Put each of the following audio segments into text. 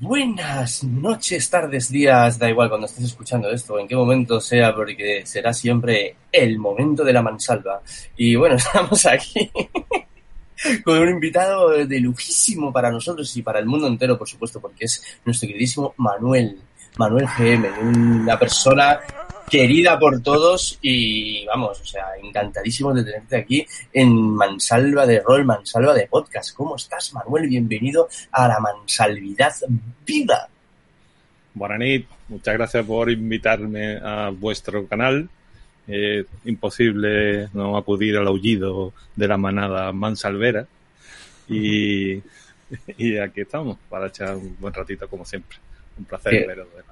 Buenas noches, tardes, días, da igual cuando estés escuchando esto, en qué momento sea, porque será siempre el momento de la mansalva. Y bueno, estamos aquí con un invitado de lujísimo para nosotros y para el mundo entero, por supuesto, porque es nuestro queridísimo Manuel, Manuel GM, una persona querida por todos y vamos, o sea, encantadísimo de tenerte aquí en Mansalva de Rol, Mansalva de Podcast. ¿Cómo estás, Manuel? Bienvenido a la Mansalvidad Viva. Buenas muchas gracias por invitarme a vuestro canal. Es imposible no acudir al aullido de la manada mansalvera. Y, y aquí estamos para echar un buen ratito como siempre. Un placer veros de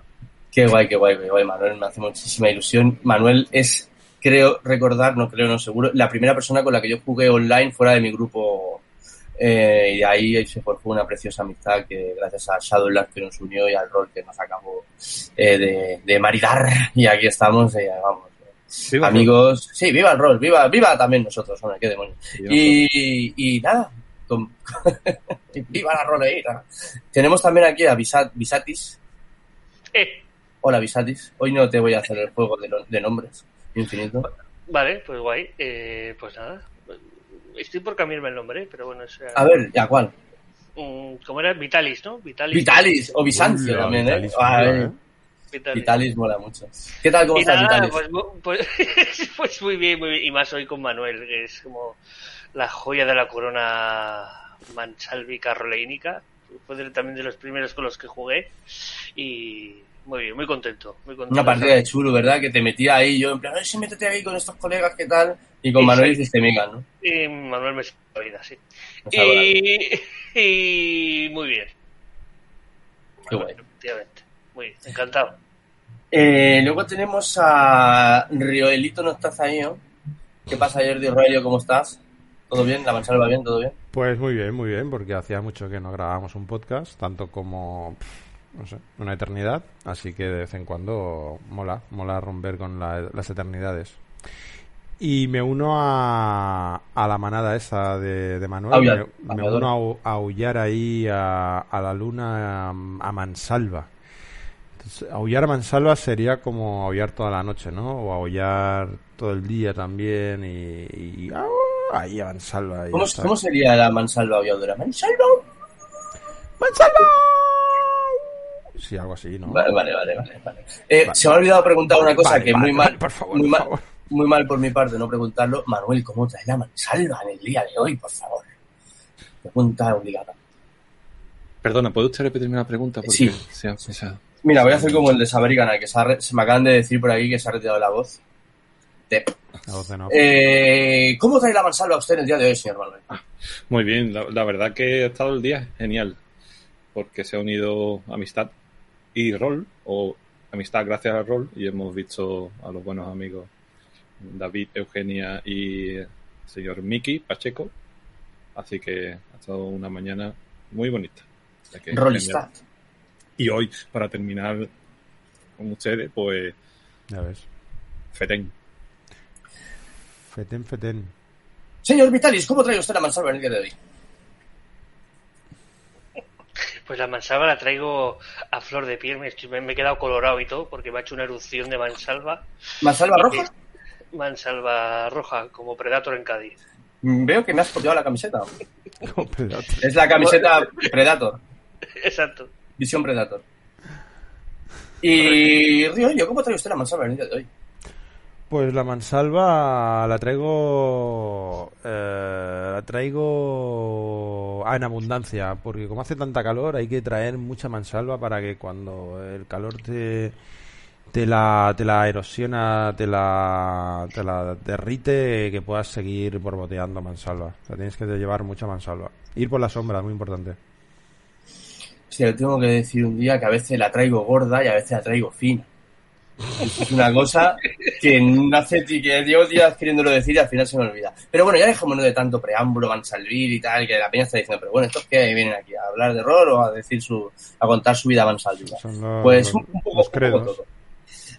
Qué guay, qué guay, qué guay, Manuel, me hace muchísima ilusión. Manuel es, creo recordar, no creo, no seguro, la primera persona con la que yo jugué online fuera de mi grupo. Eh, y ahí se forjó una preciosa amistad que gracias a Shadowlands que nos unió y al rol que nos acabó eh, de, de, maridar. Y aquí estamos, eh, vamos. amigos, sí, viva el rol, viva, viva también nosotros, hombre, qué demonios. Y, y, nada, viva la roleira. Tenemos también aquí a Visat, Visatis. Eh. Hola, Visatis. Hoy no te voy a hacer el juego de, nombres infinito. Vale, pues guay. Eh, pues nada. Estoy por cambiarme el nombre, pero bueno. A ver, ¿ya cuál? Mm, ¿Cómo era? Vitalis, ¿no? Vitalis. Vitalis, o Bizancio también, ¿eh? ¿eh? Vitalis. mola mucho. ¿Qué tal, cómo estás, Vitalis? Pues, pues, pues, muy bien, muy bien. Y más hoy con Manuel, que es como la joya de la corona manchalvica roleínica. Fue también de los primeros con los que jugué. Y muy bien, muy contento, muy contento. Una partida de chulo, ¿verdad? Que te metía ahí, yo en plan, si métete ahí con estos colegas, ¿qué tal? Y con Manuel hiciste miga, ¿no? Y Manuel me la vida, sí. Y... y... muy bien. Qué guay. Efectivamente. Muy bien, encantado. Eh, luego tenemos a Rioelito, no estás ahí, ¿no? ¿Qué pasa, Jordi Roelio? ¿Cómo estás? ¿Todo bien? ¿La mancha va bien? ¿Todo bien? Pues muy bien, muy bien, porque hacía mucho que no grabábamos un podcast, tanto como no sé, una eternidad, así que de vez en cuando mola, mola romper con las eternidades. Y me uno a, a la manada esa de, de Manuel, me, uno a, aullar ahí a, a la luna a, Mansalva. Entonces, aullar a Mansalva sería como aullar toda la noche, ¿no? O aullar todo el día también y... ahí a Mansalva. ¿Cómo, ¿Cómo, sería la Mansalva aulladora? ¡Mansalva! ¡Mansalva! Sí, algo así, ¿no? Vale, vale, vale. vale, eh, Se me ha olvidado preguntar una cosa que muy mal, por favor, muy, mal, muy mal por mi parte no preguntarlo. Manuel, ¿cómo trae la mansalva en el día de hoy, por favor? Pregunta obligada. Perdona, ¿puede usted repetirme la pregunta? Porque sí. Se ha, Mira, voy a hacer como el de Saberigana, que se, me acaban de decir por ahí que se ha retirado la voz. La voz de no. eh, ¿Cómo trae la mansalva usted en el día de hoy, señor Manuel? Muy bien, la, la verdad que ha estado el día genial, porque se ha unido amistad y rol, o amistad gracias al rol, y hemos visto a los buenos amigos David, Eugenia y el señor Miki Pacheco. Así que ha estado una mañana muy bonita. Rolista. Y hoy, para terminar con ustedes, pues. Ya ves. Feten. Feten, Feten. Señor Vitalis, ¿cómo trae usted la mansalva en el día de hoy? Pues la mansalva la traigo a flor de piel, me, me, he quedado colorado y todo porque me ha hecho una erupción de mansalva. ¿Mansalva roja? Mansalva roja, como Predator en Cádiz. Veo que me has copiado la camiseta. es la camiseta Predator. Exacto. Visión Predator. Y Río, ¿cómo trae usted la mansalva en el día de hoy? Pues la mansalva la traigo. Eh, la traigo. en abundancia, porque como hace tanta calor, hay que traer mucha mansalva para que cuando el calor te, te la, te la erosiona, te la, te la derrite que puedas seguir borboteando mansalva. O tienes que llevar mucha mansalva. Ir por la sombra, muy importante. Sí, le tengo que decir un día que a veces la traigo gorda y a veces la traigo fina. Eso es una cosa que hace que llevo días queriéndolo decir y al final se me olvida. Pero bueno, ya dejémonos de tanto preámbulo, Mansalvir y tal, que la peña está diciendo, pero bueno, ¿estos qué vienen aquí? ¿A hablar de rol o a decir su, a contar su vida Mansalvir? Pues un, poco, un poco todo.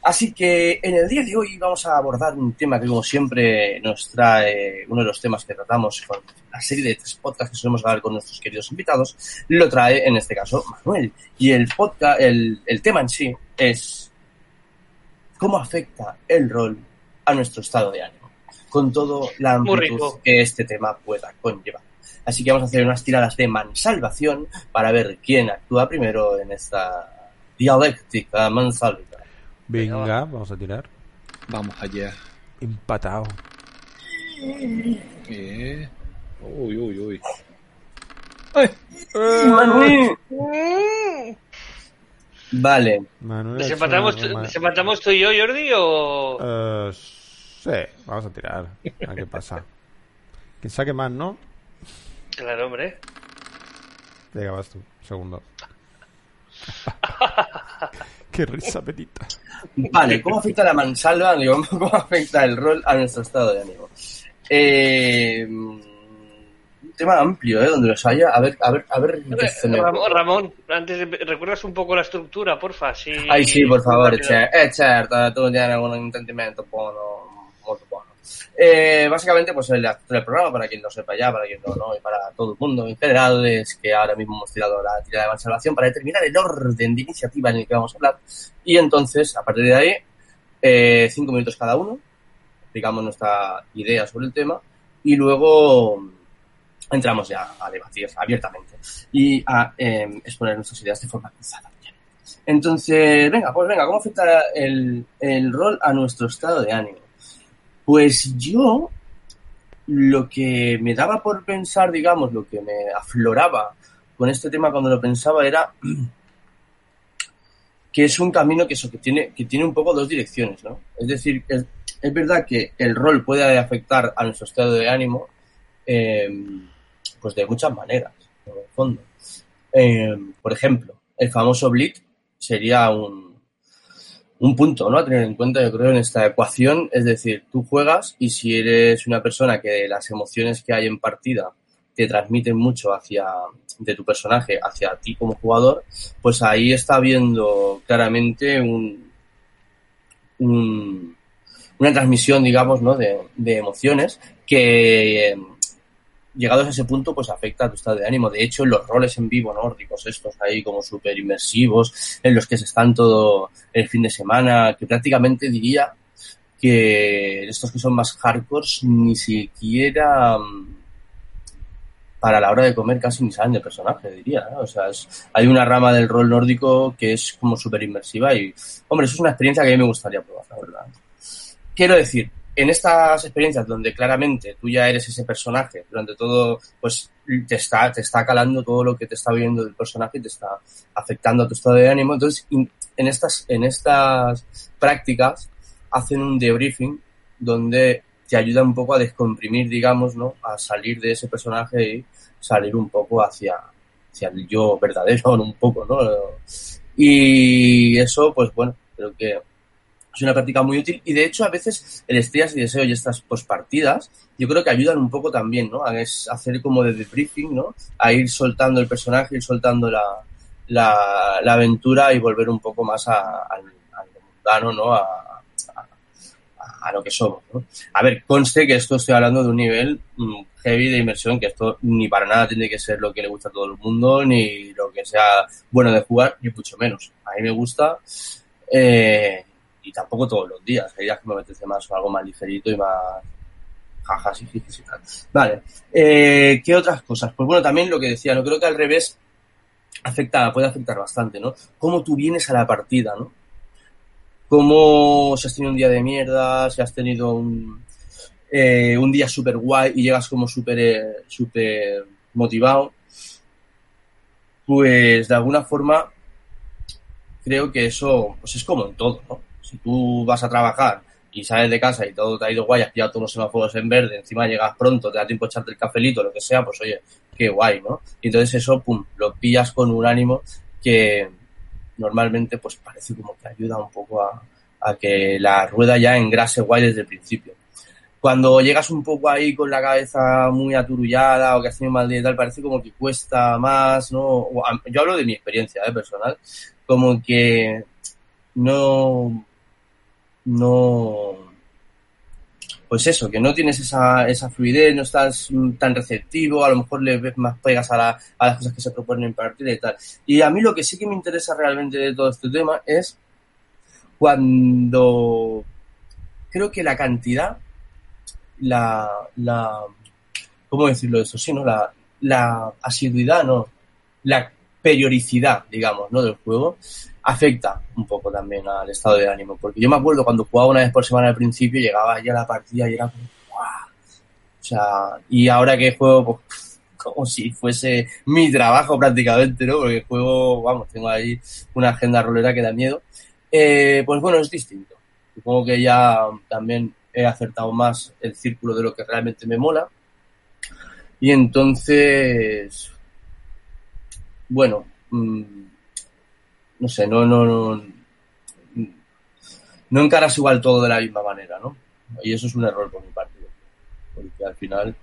Así que en el día de hoy vamos a abordar un tema que como siempre nos trae uno de los temas que tratamos con la serie de tres podcasts que solemos hablar con nuestros queridos invitados, lo trae en este caso Manuel. Y el podcast, el, el tema en sí es cómo afecta el rol a nuestro estado de ánimo, con todo la amplitud que este tema pueda conllevar. Así que vamos a hacer unas tiradas de mansalvación para ver quién actúa primero en esta dialéctica mansalva. Venga, vamos a tirar. Vamos allá. Empatado. ¿Qué? Uy, uy, uy. ¡Ay! ¡Manuel! Vale. Manuel, ¿Desempatamos, ¿Desempatamos tú y yo, Jordi? O... Eh, sí, vamos a tirar. A ver qué pasa. Quien saque más, ¿no? Claro, hombre. Venga, vas tú. Segundo. qué risa, Petita. Vale, ¿cómo afecta la mansalva? Digo, ¿cómo afecta el rol a nuestro estado de ánimo? Eh, tema amplio, ¿eh? Donde los haya. A ver, a ver, a ver. Ramón, Ramón, antes ¿recuerdas un poco la estructura, porfa? Sí, Ay, sí, por favor, eh, certo, tu tienes un intendimento buono, molto buono. Eh, básicamente, pues el del programa, para quien lo sepa ya, para quien no, no, y para todo el mundo en general, es que ahora mismo hemos tirado la tirada de conservación para determinar el orden de iniciativa en el que vamos a hablar. Y entonces, a partir de ahí, eh, cinco minutos cada uno, explicamos nuestra idea sobre el tema, y luego entramos ya a debatir abiertamente y a eh, exponer nuestras ideas de forma cruzada. Entonces, venga, pues venga, ¿cómo afecta el, el rol a nuestro estado de ánimo? Pues yo, lo que me daba por pensar, digamos, lo que me afloraba con este tema cuando lo pensaba era que es un camino que eso, que tiene, que tiene un poco dos direcciones, ¿no? Es decir, es, es verdad que el rol puede afectar a nuestro estado de ánimo, eh, pues de muchas maneras, en el fondo. Eh, por ejemplo, el famoso Bleed sería un, un punto ¿no? a tener en cuenta, yo creo, en esta ecuación. Es decir, tú juegas y si eres una persona que las emociones que hay en partida te transmiten mucho hacia de tu personaje hacia ti como jugador, pues ahí está habiendo claramente un, un- una transmisión, digamos, ¿no? de, de emociones que llegados a ese punto, pues afecta tu estado de ánimo. De hecho, los roles en vivo nórdicos, estos ahí como súper inmersivos, en los que se están todo el fin de semana, que prácticamente diría que estos que son más hardcore ni siquiera mm, para la hora de comer casi ni saben de personaje, diría. O sea, hay una rama del rol nórdico que es como súper inmersiva y, hombre, eso es una experiencia que a mí me gustaría probar, la verdad. Quiero decir, en estas experiencias donde claramente tú ya eres ese personaje, durante todo, pues te está, te está calando todo lo que te está viendo del personaje y te está afectando a tu estado de ánimo. Entonces, en estas, en estas prácticas hacen un debriefing donde te ayuda un poco a descomprimir, digamos, ¿no? A salir de ese personaje y salir un poco hacia, hacia el yo verdadero, un poco, ¿no? Y eso, pues bueno, creo que es una práctica muy útil y de hecho a veces el estrellas y deseo y estas pospartidas yo creo que ayudan un poco también, ¿no? A es- hacer como de debriefing, ¿no? A ir soltando el personaje, ir soltando la, la, aventura y volver un poco más a- al, al mundano, ¿no? A, a- a lo que somos, ¿no? A ver, conste que esto estoy hablando de un nivel mm, heavy de inmersión, que esto ni para nada tiene que ser lo que le gusta a todo el mundo, ni lo que sea bueno de jugar, ni mucho menos. A mí me gusta, eh, y tampoco todos los días. Hay días que me apetece más o algo más ligerito y más jajas y y tal. Vale. Eh, ¿Qué otras cosas? Pues bueno, también lo que decía, no creo que al revés afecta, puede afectar bastante, ¿no? Cómo tú vienes a la partida, ¿no? Cómo si has tenido un día de mierda, si has tenido un, eh, un día súper guay y llegas como súper eh, súper motivado, pues de alguna forma creo que eso pues es como en todo, ¿no? Si tú vas a trabajar y sales de casa y todo te ha ido guay, has pillado todos los semáforos en verde, encima llegas pronto, te da tiempo a echarte el cafelito, lo que sea, pues oye, qué guay, ¿no? Y entonces eso, pum, lo pillas con un ánimo que normalmente pues parece como que ayuda un poco a, a que la rueda ya engrase guay desde el principio. Cuando llegas un poco ahí con la cabeza muy aturullada o que has tenido mal día y tal, parece como que cuesta más, ¿no? Yo hablo de mi experiencia ¿eh? personal, como que no, no, pues eso, que no tienes esa, esa fluidez, no estás tan receptivo, a lo mejor le ves más pegas a, la, a las cosas que se proponen en partida y tal. Y a mí lo que sí que me interesa realmente de todo este tema es cuando creo que la cantidad, la, la ¿cómo decirlo eso? Sí, ¿no? La, la asiduidad, ¿no? La periodicidad, digamos, ¿no? Del juego afecta un poco también al estado de ánimo. Porque yo me acuerdo cuando jugaba una vez por semana al principio, llegaba ya la partida y era como, O sea, y ahora que juego, pues, como si fuese mi trabajo prácticamente, ¿no? Porque juego, vamos, tengo ahí una agenda rolera que da miedo. Eh, pues bueno, es distinto. Supongo que ya también he acertado más el círculo de lo que realmente me mola. Y entonces, bueno, mmm, no sé, no, no, no, no encaras igual todo de la misma manera, ¿no? Y eso es un error por mi parte. Porque al final,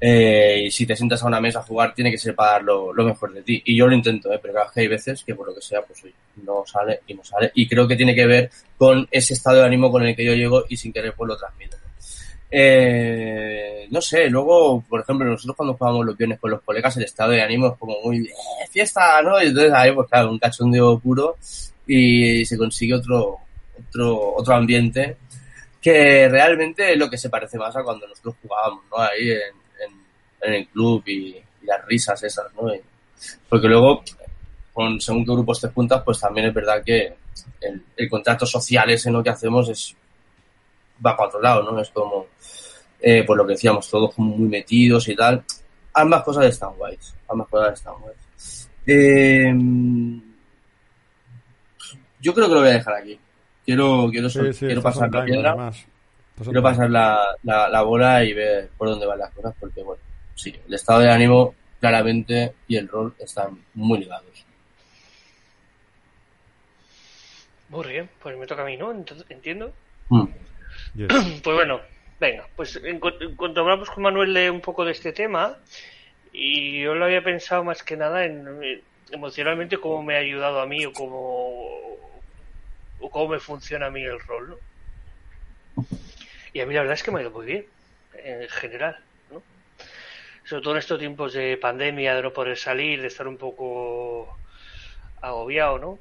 eh, si te sientas a una mesa a jugar, tiene que ser para dar lo, mejor de ti. Y yo lo intento, ¿eh? pero hay veces que por lo que sea, pues no sale y no sale. Y creo que tiene que ver con ese estado de ánimo con el que yo llego y sin querer pues lo transmito. Eh, no sé, luego, por ejemplo, nosotros cuando jugamos los viernes con los colegas, el estado de ánimo es como muy eh, fiesta, ¿no? Y entonces ahí, pues claro, un cachondeo puro y se consigue otro, otro, otro ambiente que realmente es lo que se parece más a cuando nosotros jugábamos, ¿no? Ahí en, en, el club y, las risas esas, ¿no? porque luego, con, según qué grupos te juntas, pues también es verdad que el, el contrato social ese, ¿no? Que hacemos es va para otro lado, ¿no? Es como, eh, pues lo que decíamos, todos muy metidos y tal. Ambas cosas están guays, ambas cosas están guays. Eh, yo creo que lo voy a dejar aquí. Quiero, quiero, quiero pasar la piedra, quiero pasar la, la, la bola y ver por dónde van las cosas, porque bueno, sí, el estado de ánimo claramente y el rol están muy ligados. Muy bien, pues me toca a mí, ¿no? entiendo. Mm. Pues bueno, venga, pues en, cuanto hablamos con Manuel de un poco de este tema, y yo lo había pensado más que nada en, emocionalmente cómo me ha ayudado a mí o cómo, o cómo me funciona a mí el rol, ¿no? Y a mí la verdad es que me ha ido muy bien, en general, ¿no? Sobre todo en estos tiempos de pandemia, de no poder salir, de estar un poco agobiado, ¿no?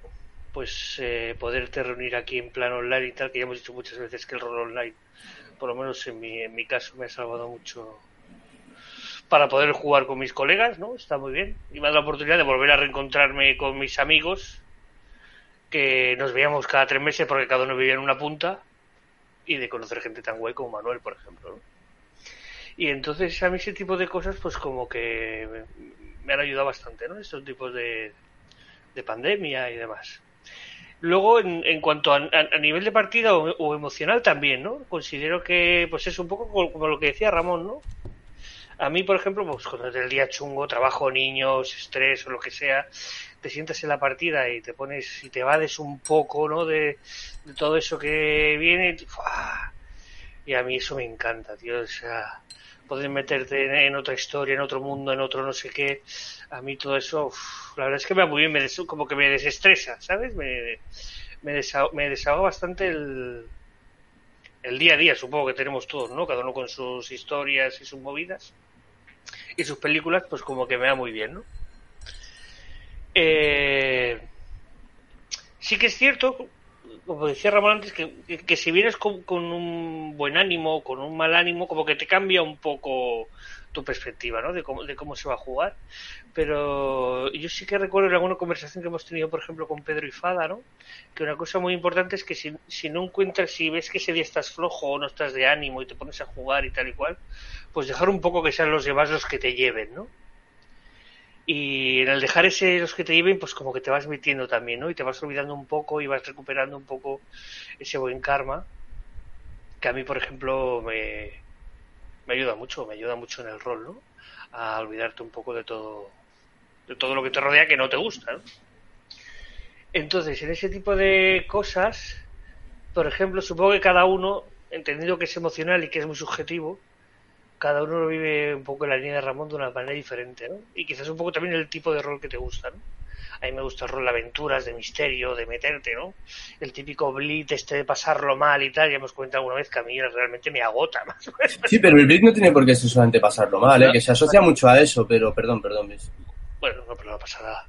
Pues eh, poderte reunir aquí en plan online y tal, que ya hemos dicho muchas veces que el rol online, por lo menos en mi, en mi caso, me ha salvado mucho para poder jugar con mis colegas, ¿no? Está muy bien. Y me ha dado la oportunidad de volver a reencontrarme con mis amigos, que nos veíamos cada tres meses porque cada uno vivía en una punta, y de conocer gente tan guay como Manuel, por ejemplo, Y entonces a mí ese tipo de cosas, pues como que me, han ayudado bastante, ¿no? Estos tipos de, de pandemia y demás. Luego, en, cuanto a, nivel de partida o, emocional también, ¿no? Considero que, pues es un poco como, lo que decía Ramón, ¿no? A mí, por ejemplo, pues cuando es el día chungo, trabajo, niños, estrés o lo que sea, te sientas en la partida y te pones y te vades un poco, ¿no? De, todo eso que viene. Y a mí eso me encanta, tío. O sea, poder meterte en, otra historia, en otro mundo, en otro no sé qué. A mí todo eso, la verdad es que me va muy bien, me como que me desestresa, ¿sabes? Me, me, desahoga, bastante el, el día a día, supongo que tenemos todos, ¿no? Cada uno con sus historias y sus movidas. Y sus películas, pues como que me va muy bien, ¿no? Eh, sí que es cierto, como decía Ramón antes, que, si vienes con, un buen ánimo, con un mal ánimo, como que te cambia un poco tu perspectiva, ¿no? De cómo, de cómo se va a jugar. Pero yo sí que recuerdo en alguna conversación que hemos tenido, por ejemplo, con Pedro y Fada, ¿no? Que una cosa muy importante es que si, si no encuentras, si ves que ese día estás flojo o no estás de ánimo y te pones a jugar y tal y cual, pues dejar un poco que sean los demás los que te lleven, ¿no? Y el dejar ese los que te lleven, pues como que te vas metiendo también, ¿no? Y te vas olvidando un poco y vas recuperando un poco ese buen karma, que a mí, por ejemplo, me, me ayuda mucho, me ayuda mucho en el rol, ¿no? A olvidarte un poco de todo, de todo lo que te rodea que no te gusta, ¿no? Entonces, en ese tipo de cosas, por ejemplo, supongo que cada uno, entendido que es emocional y que es muy subjetivo, cada uno lo vive un poco en la línea de Ramón de una manera diferente, ¿no? Y quizás un poco también el tipo de rol que te gusta, ¿no? A mí me gusta el rol de aventuras, de misterio, de meterte, ¿no? El típico blitz este de pasarlo mal y tal, ya hemos comentado alguna vez que a mí realmente me agota más. Sí, pero el blitz no tiene por qué ser solamente pasarlo mal, ¿eh? Que se asocia mucho a eso, pero perdón, perdón. Bueno, no, pero no pasa nada.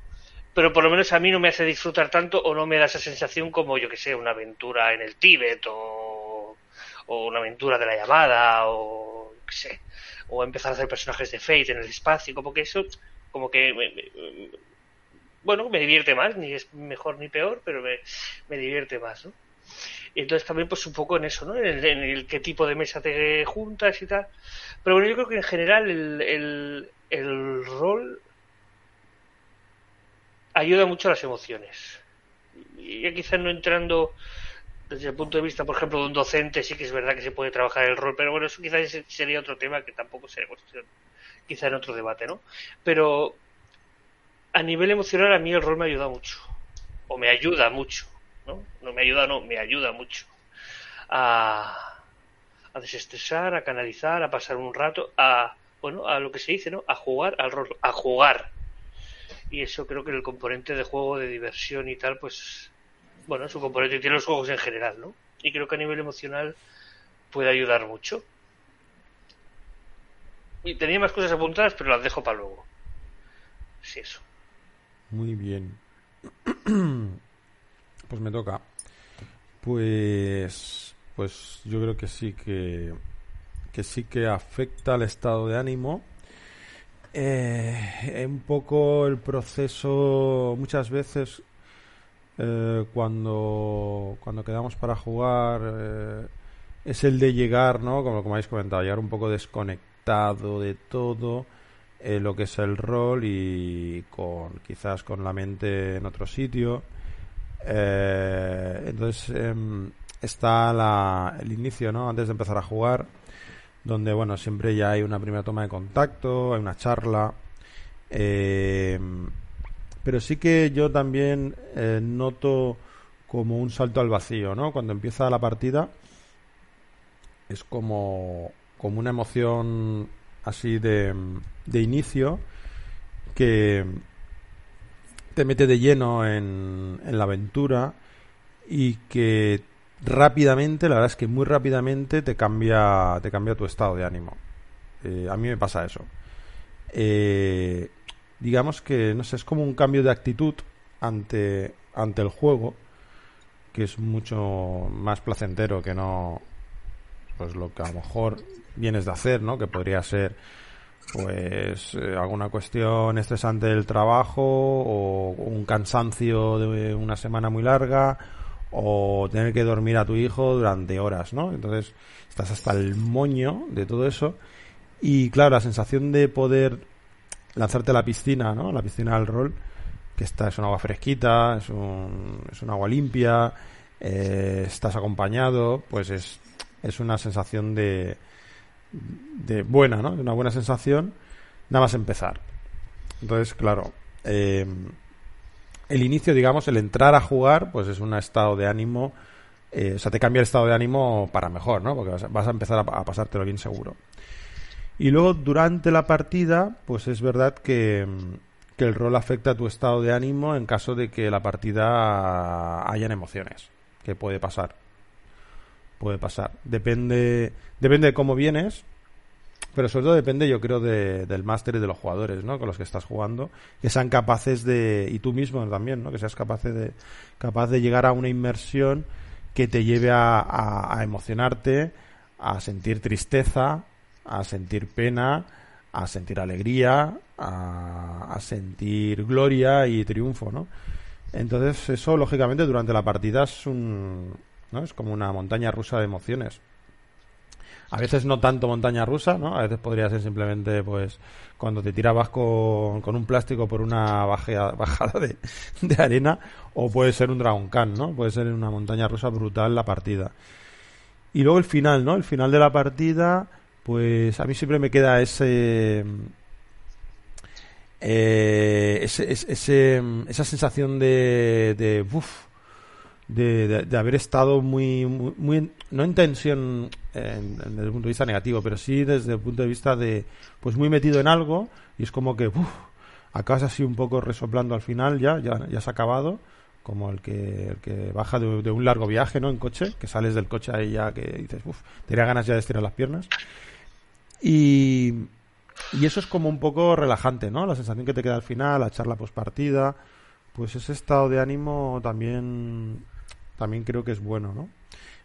Pero por lo menos a mí no me hace disfrutar tanto o no me da esa sensación como, yo que sé, una aventura en el Tíbet o, o una aventura de la llamada o qué sé, o empezar a hacer personajes de Fate en el espacio, como que eso, como que, me, me, bueno, me divierte más, ni es mejor ni peor, pero me, me divierte más, ¿no? Y entonces también pues un poco en eso, ¿no? En el, en el, qué tipo de mesa te juntas y tal. Pero bueno, yo creo que en general el, el, el rol ayuda mucho a las emociones. Ya quizás no entrando desde el punto de vista, por ejemplo, de un docente, sí que es verdad que se puede trabajar el rol, pero bueno, eso quizás sería otro tema que tampoco sería cuestión, quizá en otro debate, ¿no? Pero a nivel emocional a mí el rol me ayuda mucho, o me ayuda mucho, ¿no? No me ayuda, no, me ayuda mucho a, a desestresar, a canalizar, a pasar un rato, a, bueno, a lo que se dice, ¿no? A jugar al rol, a jugar. Y eso creo que el componente de juego, de diversión y tal, pues bueno, su componente tiene los juegos en general, ¿no? Y creo que a nivel emocional puede ayudar mucho. Y tenía más cosas apuntadas, pero las dejo para luego. Sí, eso. Muy bien. Pues me toca. Pues, pues yo creo que sí que, que sí que afecta al estado de ánimo. Eh, un poco el proceso, muchas veces eh, cuando, cuando quedamos para jugar eh, es el de llegar, ¿no? Como, como habéis comentado, llegar un poco desconectado de todo eh, lo que es el rol y con quizás con la mente en otro sitio. Entonces em, está la, el inicio, ¿no? Antes de empezar a jugar, donde, bueno, siempre ya hay una primera toma de contacto, hay una charla. Eh, pero sí que yo también eh, noto como un salto al vacío, ¿no? Cuando empieza la partida es como, como una emoción así de, de inicio que te mete de lleno en, en la aventura y que rápidamente, la verdad es que muy rápidamente te cambia, te cambia tu estado de ánimo. Eh, a mí me pasa eso. Eh, digamos que, no sé, es como un cambio de actitud ante, ante el juego, que es mucho más placentero que no, pues lo que a lo mejor vienes de hacer, ¿no? Que podría ser, pues, eh, alguna cuestión estresante del trabajo o un cansancio de una semana muy larga o tener que dormir a tu hijo durante horas, ¿no? Entonces estás hasta el moño de todo eso y claro, la sensación de poder lanzarte a la piscina, ¿no? La piscina del rol, que está, es un agua fresquita, es un, es un agua limpia, eh, estás acompañado, pues es, es una sensación de, de buena, ¿no? Una buena sensación, nada más empezar. Entonces, claro, eh, el inicio, digamos, el entrar a jugar, pues es un estado de ánimo, eh, o sea, te cambia el estado de ánimo para mejor, ¿no? Porque vas a, vas a empezar a, a pasártelo bien seguro. Y luego durante la partida, pues es verdad que, que, el rol afecta a tu estado de ánimo en caso de que la partida hayan emociones, que puede pasar. Puede pasar. Depende, depende de cómo vienes, pero sobre todo depende, yo creo, de, del máster y de los jugadores, ¿no? Con los que estás jugando, que sean capaces de, y tú mismo también, ¿no? Que seas capaz de, capaz de llegar a una inmersión que te lleve a, a, a emocionarte, a sentir tristeza, a sentir pena, a sentir alegría, a, sentir gloria y triunfo, ¿no? Entonces eso, lógicamente, durante la partida es un... ¿no? Es como una montaña rusa de emociones. A veces no tanto montaña rusa, ¿no? A veces podría ser simplemente, pues, cuando te tirabas con, con un plástico por una bajea, bajada de, de, arena, o puede ser un Dragon Khan, ¿no? Puede ser una montaña rusa brutal la partida. Y luego el final, ¿no? El final de la partida, pues a mí siempre me queda ese... Eh, ese, ese, esa sensación de, de, de, de, haber estado muy, muy, no en tensión desde el punto de vista negativo, pero sí desde el punto de vista de, pues muy metido en algo y es como que, uff, acabas así un poco resoplando al final ya, ya, ya has acabado, como el que, el que baja de, un largo viaje, ¿no? En coche, que sales del coche ahí ya que dices, uff, tenía ganas ya de estirar las piernas. Y, y eso es como un poco relajante, ¿no? La sensación que te queda al final, la charla postpartida, pues ese estado de ánimo también también creo que es bueno, ¿no?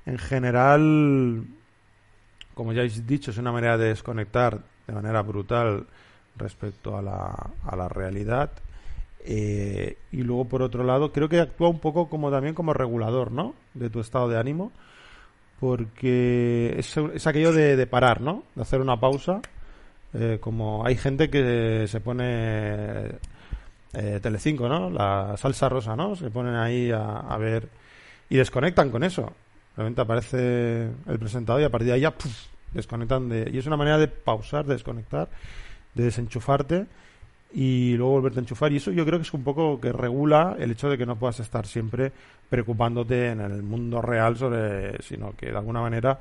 En general, como ya habéis dicho, es una manera de desconectar de manera brutal respecto a la, a la realidad. Eh, y luego, por otro lado, creo que actúa un poco como también como regulador, ¿no? De tu estado de ánimo. Porque es, es aquello de, de, parar, ¿no? De hacer una pausa. Eh, como hay gente que se pone eh, Telecinco, ¿no? La salsa rosa, ¿no? Se ponen ahí a, a ver y desconectan con eso. Realmente aparece el presentador y a partir de ahí ya desconectan de... Y es una manera de pausar, de desconectar, de desenchufarte y luego volverte a enchufar. Y eso yo creo que es un poco que regula el hecho de que no puedas estar siempre preocupándote en el mundo real sobre... sino que de alguna manera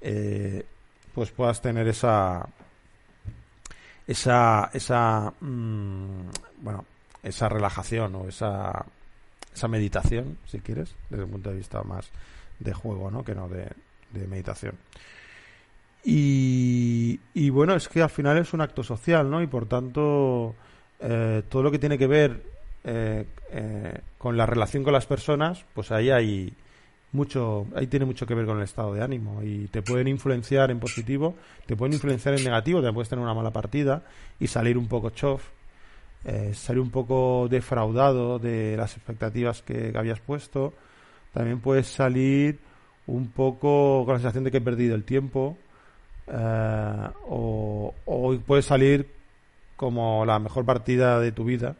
eh, pues puedas tener esa... esa... esa... Mmm, bueno, esa relajación o esa esa meditación, si quieres, desde un punto de vista más de juego, ¿no? Que no de, meditación. Y, y, bueno, es que al final es un acto social, ¿no? Y por tanto, eh, todo lo que tiene que ver eh, eh, con la relación con las personas, pues ahí hay mucho, ahí tiene mucho que ver con el estado de ánimo y te pueden influenciar en positivo, te pueden influenciar en negativo, te puedes tener una mala partida y salir un poco chof eh, salir un poco defraudado de las expectativas que, habías puesto. También puedes salir un poco con la sensación de que he perdido el tiempo. Eh, o, o puedes salir como la mejor partida de tu vida,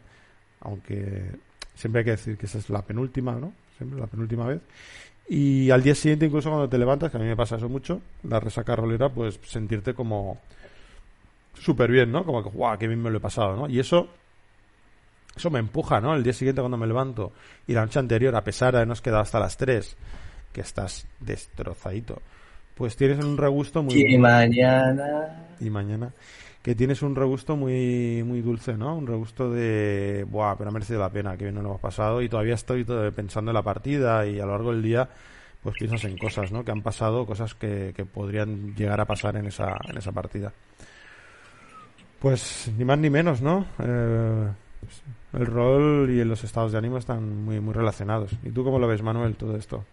aunque siempre hay que decir que esa es la penúltima, ¿no? Siempre la penúltima vez. Y al día siguiente, incluso cuando te levantas, que a mí me pasa eso mucho, la resaca rolera, pues sentirte como súper bien, ¿no? Como que, guau, qué bien me lo he pasado, ¿no? Y eso eso me empuja, ¿no? El día siguiente cuando me levanto y la noche anterior, a pesar de habernos quedado hasta las 3, que estás destrozadito, pues tienes un regusto muy... Y mañana... Y mañana. Que tienes un regusto muy muy dulce, ¿no? Un regusto de... Buah, pero ha merecido la pena, que bien nos lo hemos pasado y todavía estoy pensando en la partida y a lo largo del día pues piensas en cosas, ¿no? Que han pasado, cosas que, que podrían llegar a pasar en esa, en esa partida. Pues ni más ni menos, ¿no? Eh, el rol y los estados de ánimo están muy, muy relacionados. ¿Y tú cómo lo ves, Manuel, todo esto?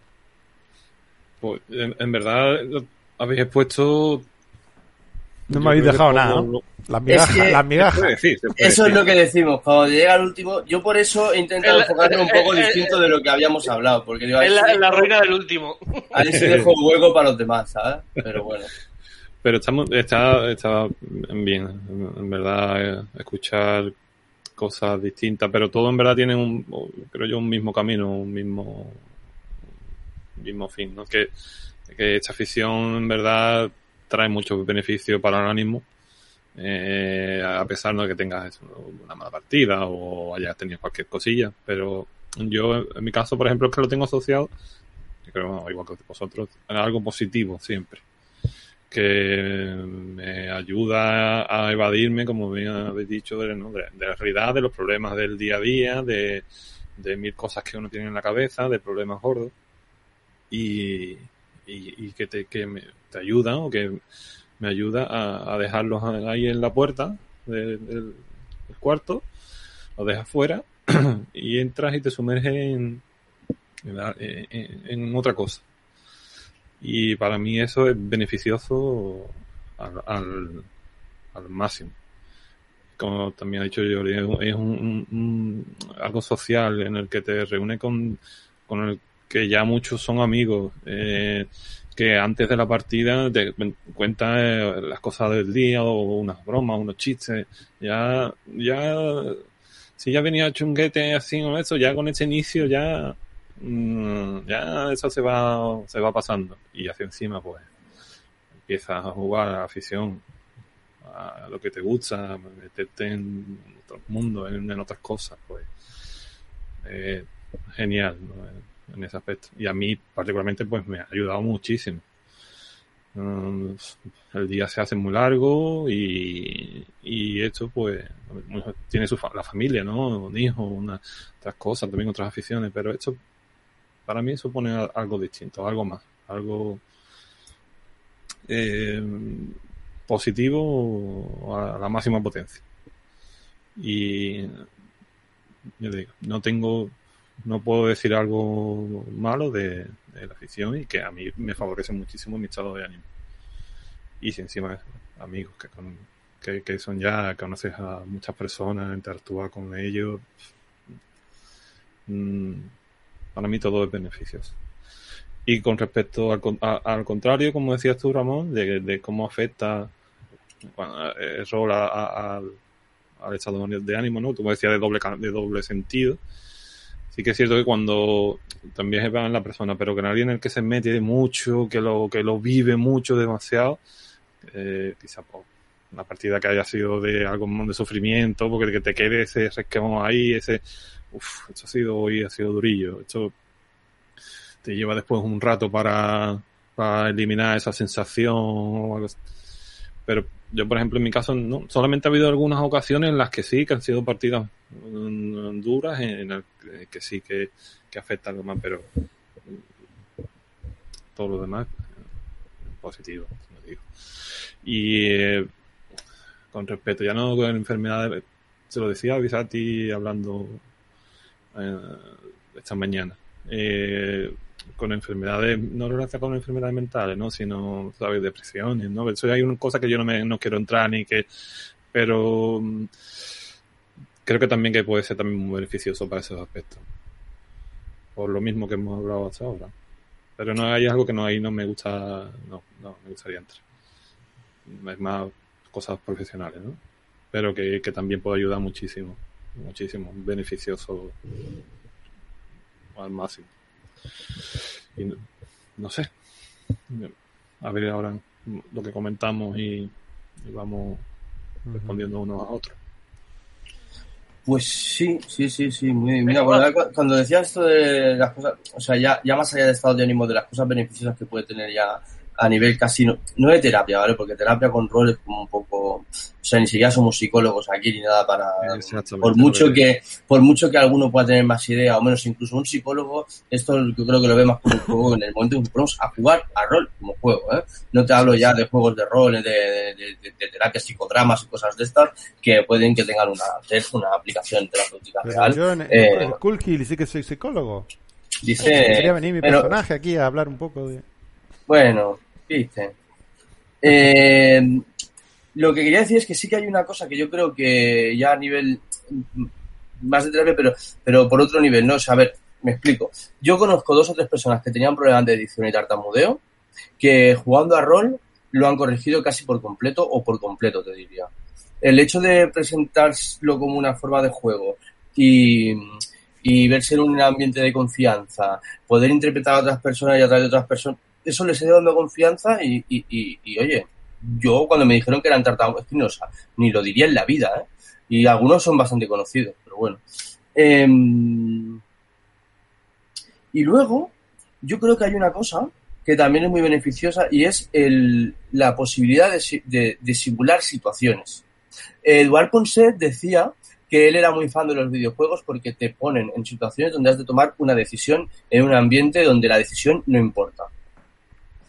Pues en, verdad habéis expuesto... No me habéis dejado nada, Las migajas. Eso es lo que decimos. Cuando llega el último, yo por eso he intentado enfocarme un poco distinto de lo que habíamos hablado. Porque digo, es la, la, ruina del último. Ahí se dejo hueco para los demás, ¿sabes? Pero bueno. Pero estamos, está, está bien, en verdad, eh, escuchar cosas distintas, pero todo en verdad tiene un, creo yo, un mismo camino, un mismo, mismo fin, ¿no? Que, esta afición en verdad trae muchos beneficios para el organismo, eh, a pesar de que tengas una mala partida o hayas tenido cualquier cosilla, pero yo en mi caso, por ejemplo, es que lo tengo asociado, creo, igual que vosotros, a algo positivo siempre que me ayuda a evadirme, como bien habéis dicho, de, la realidad, de los problemas del día a día, de, mil cosas que uno tiene en la cabeza, de problemas gordos, y, y, que, te, que me, te ayuda o que me ayuda a, dejarlos ahí en la puerta del, cuarto, los dejas fuera y entras y te sumerges en, en otra cosa. Y para mí eso es beneficioso al, al, máximo. Como también ha dicho yo, es un, algo social en el que te reúne con, con, el, que ya muchos son amigos, eh, que antes de la partida te cuentan eh, las cosas del día o unas bromas, unos chistes, ya, ya, si ya venía chunguete así o eso, ya con ese inicio ya, mm, ya eso se va, se va pasando y hacia encima pues empiezas a jugar a la afición, a lo que te gusta, meterte en otro mundo, en, en otras cosas, pues eh, genial ¿no? En ese aspecto. Y a mí particularmente pues me ha ayudado muchísimo. Um, el día se hace muy largo y, y esto pues tiene su la familia, ¿no? Un hijo, otras cosas, también otras aficiones, pero esto para mí supone algo distinto, algo más, algo eh, positivo a la máxima potencia. Y yo digo, no tengo, no puedo decir algo malo de, la afición y que a mí me favorece muchísimo mi estado de ánimo. Y si encima amigos que, con, que, son ya, conoces a muchas personas, interactúas con ellos, mmm, para mí todo es beneficioso. Y con respecto al, a, al contrario, como decías tú, Ramón, de, cómo afecta bueno, el rol a, al, al estado de ánimo, ¿no? Como decía, de doble, de doble sentido. Sí que es cierto que cuando también se en la persona, pero que alguien en el que se mete mucho, que lo, que lo vive mucho, demasiado, eh, quizá por una partida que haya sido de algo de sufrimiento, porque que te quede ese resquemón ahí, ese, uff, esto ha sido hoy, ha sido durillo, esto te lleva después un rato para, para eliminar esa sensación o algo. Pero yo, por ejemplo, en mi caso, no, solamente ha habido algunas ocasiones en las que sí, que han sido partidas duras, en el que sí que, que afecta algo más, pero todo lo demás positivo, como digo. Y eh, con respecto, ya no con enfermedades, se lo decía a Visati hablando eh, esta mañana. Eh, con enfermedades, no relacionadas con enfermedades mentales, ¿no? Sino, ¿sabes? Depresiones, ¿no? Eso hay una cosa que yo no me no quiero entrar ni que, pero creo que también que puede ser también muy beneficioso para esos aspectos. Por lo mismo que hemos hablado hasta ahora. Pero no hay algo que no ahí no me gusta, no, no me gustaría entrar. Es más cosas profesionales, ¿no? Pero que, que también puede ayudar muchísimo, muchísimo, beneficioso al máximo. Y no, no, sé. A ver ahora lo que comentamos y, y vamos respondiendo unos a otros. Pues sí, sí, sí, sí. Muy, mira, bueno, cuando decía esto de las cosas, o sea, ya, ya más allá del estado de ánimo, de las cosas beneficiosas que puede tener ya a nivel casi, no, no de terapia, ¿vale? Porque terapia con rol es como un poco, o sea, ni siquiera somos psicólogos aquí ni nada para, por mucho que, por mucho que alguno pueda tener más idea, o menos incluso un psicólogo, esto yo creo que lo ve más como un juego en el momento en que ponemos a jugar a rol como juego, ¿eh? No te hablo ya de juegos de rol, de, de, de, de terapias, psicodramas y cosas de estas, que pueden que tengan una, una aplicación terapéutica Pero real. Yo en, Eh, en Cool Kill sí que soy psicólogo. dice, Quería venir mi pero- personaje aquí a hablar un poco de... Bueno, Eh, lo que quería decir es que sí que hay una cosa que yo creo que ya a nivel mm, más de terapia, pero, pero por otro nivel, ¿no? O sea, a ver, me explico. Yo conozco dos o tres personas que tenían problemas de edición y tartamudeo que jugando a rol lo han corregido casi por completo o por completo, te diría. El hecho de presentarlo como una forma de juego y, y verse en un ambiente de confianza, poder interpretar a otras personas y a través de otras personas, eso les ha dando confianza y, oye, yo cuando me dijeron que eran tartamudos, es ni lo diría en la vida, ¿eh? Y algunos son bastante conocidos, pero bueno. Eh, y luego, yo creo que hay una cosa que también es muy beneficiosa y es el, la posibilidad de, si- de- de simular situaciones. Eduard Ponset decía que él era muy fan de los videojuegos porque te ponen en situaciones donde has de tomar una decisión en un ambiente donde la decisión no importa.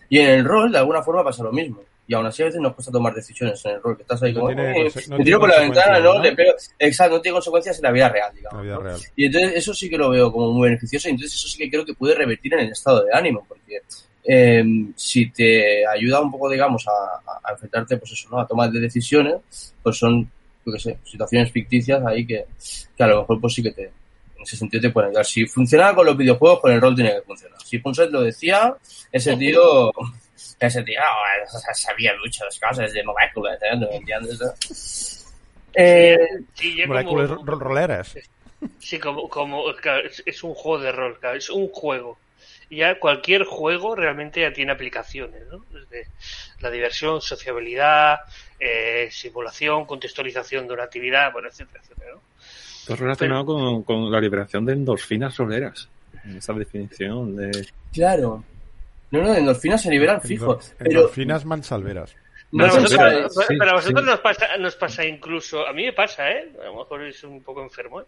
Y en el rol, de alguna forma, pasa lo mismo. Y aún así a veces nos cuesta tomar decisiones en el rol, que estás ahí No como, tiene "Eh, no me tiro por la ventana, ¿no? Le pego... Exacto, no tiene consecuencias en la vida real, La digamos. vida ¿no? real. Y entonces eso sí que lo veo como muy beneficioso y entonces eso sí que creo que puede revertir en el estado de ánimo, porque eh, si te ayuda un poco, digamos, a, a- a enfrentarte, pues eso, ¿no? A tomar de decisiones, pues son, yo qué sé, situaciones ficticias ahí que, que a lo mejor pues sí que te, En ese sentido te pueden ayudar. Si funcionaba con los videojuegos, con el rol tiene que funcionar. Si Punset lo decía, ese tío, ese tío oh, sabía muchas cosas de moléculas, ¿eh? ¿No entiendes? Eh, Sí, yo Moléculas como- ro- roleras. Sí, como, como claro, es, es un juego de rol, claro, es un juego. Y ya cualquier juego realmente ya tiene aplicaciones, ¿no? Desde la diversión, sociabilidad, eh, simulación, contextualización de una actividad, bueno, etcétera, etcétera, ¿no? Todo relacionado con, con la liberación de endorfinas roleras. Esa definición de... claro. No, no, de endorfinas se liberan fijo. Endor- Pero Endorfinas mansalveras. no se vosotros, sabe. sí, pero a vosotros sí. nos, pasa, nos pasa incluso, a mí me pasa, ¿eh? A lo mejor es un poco enfermo, ¿eh?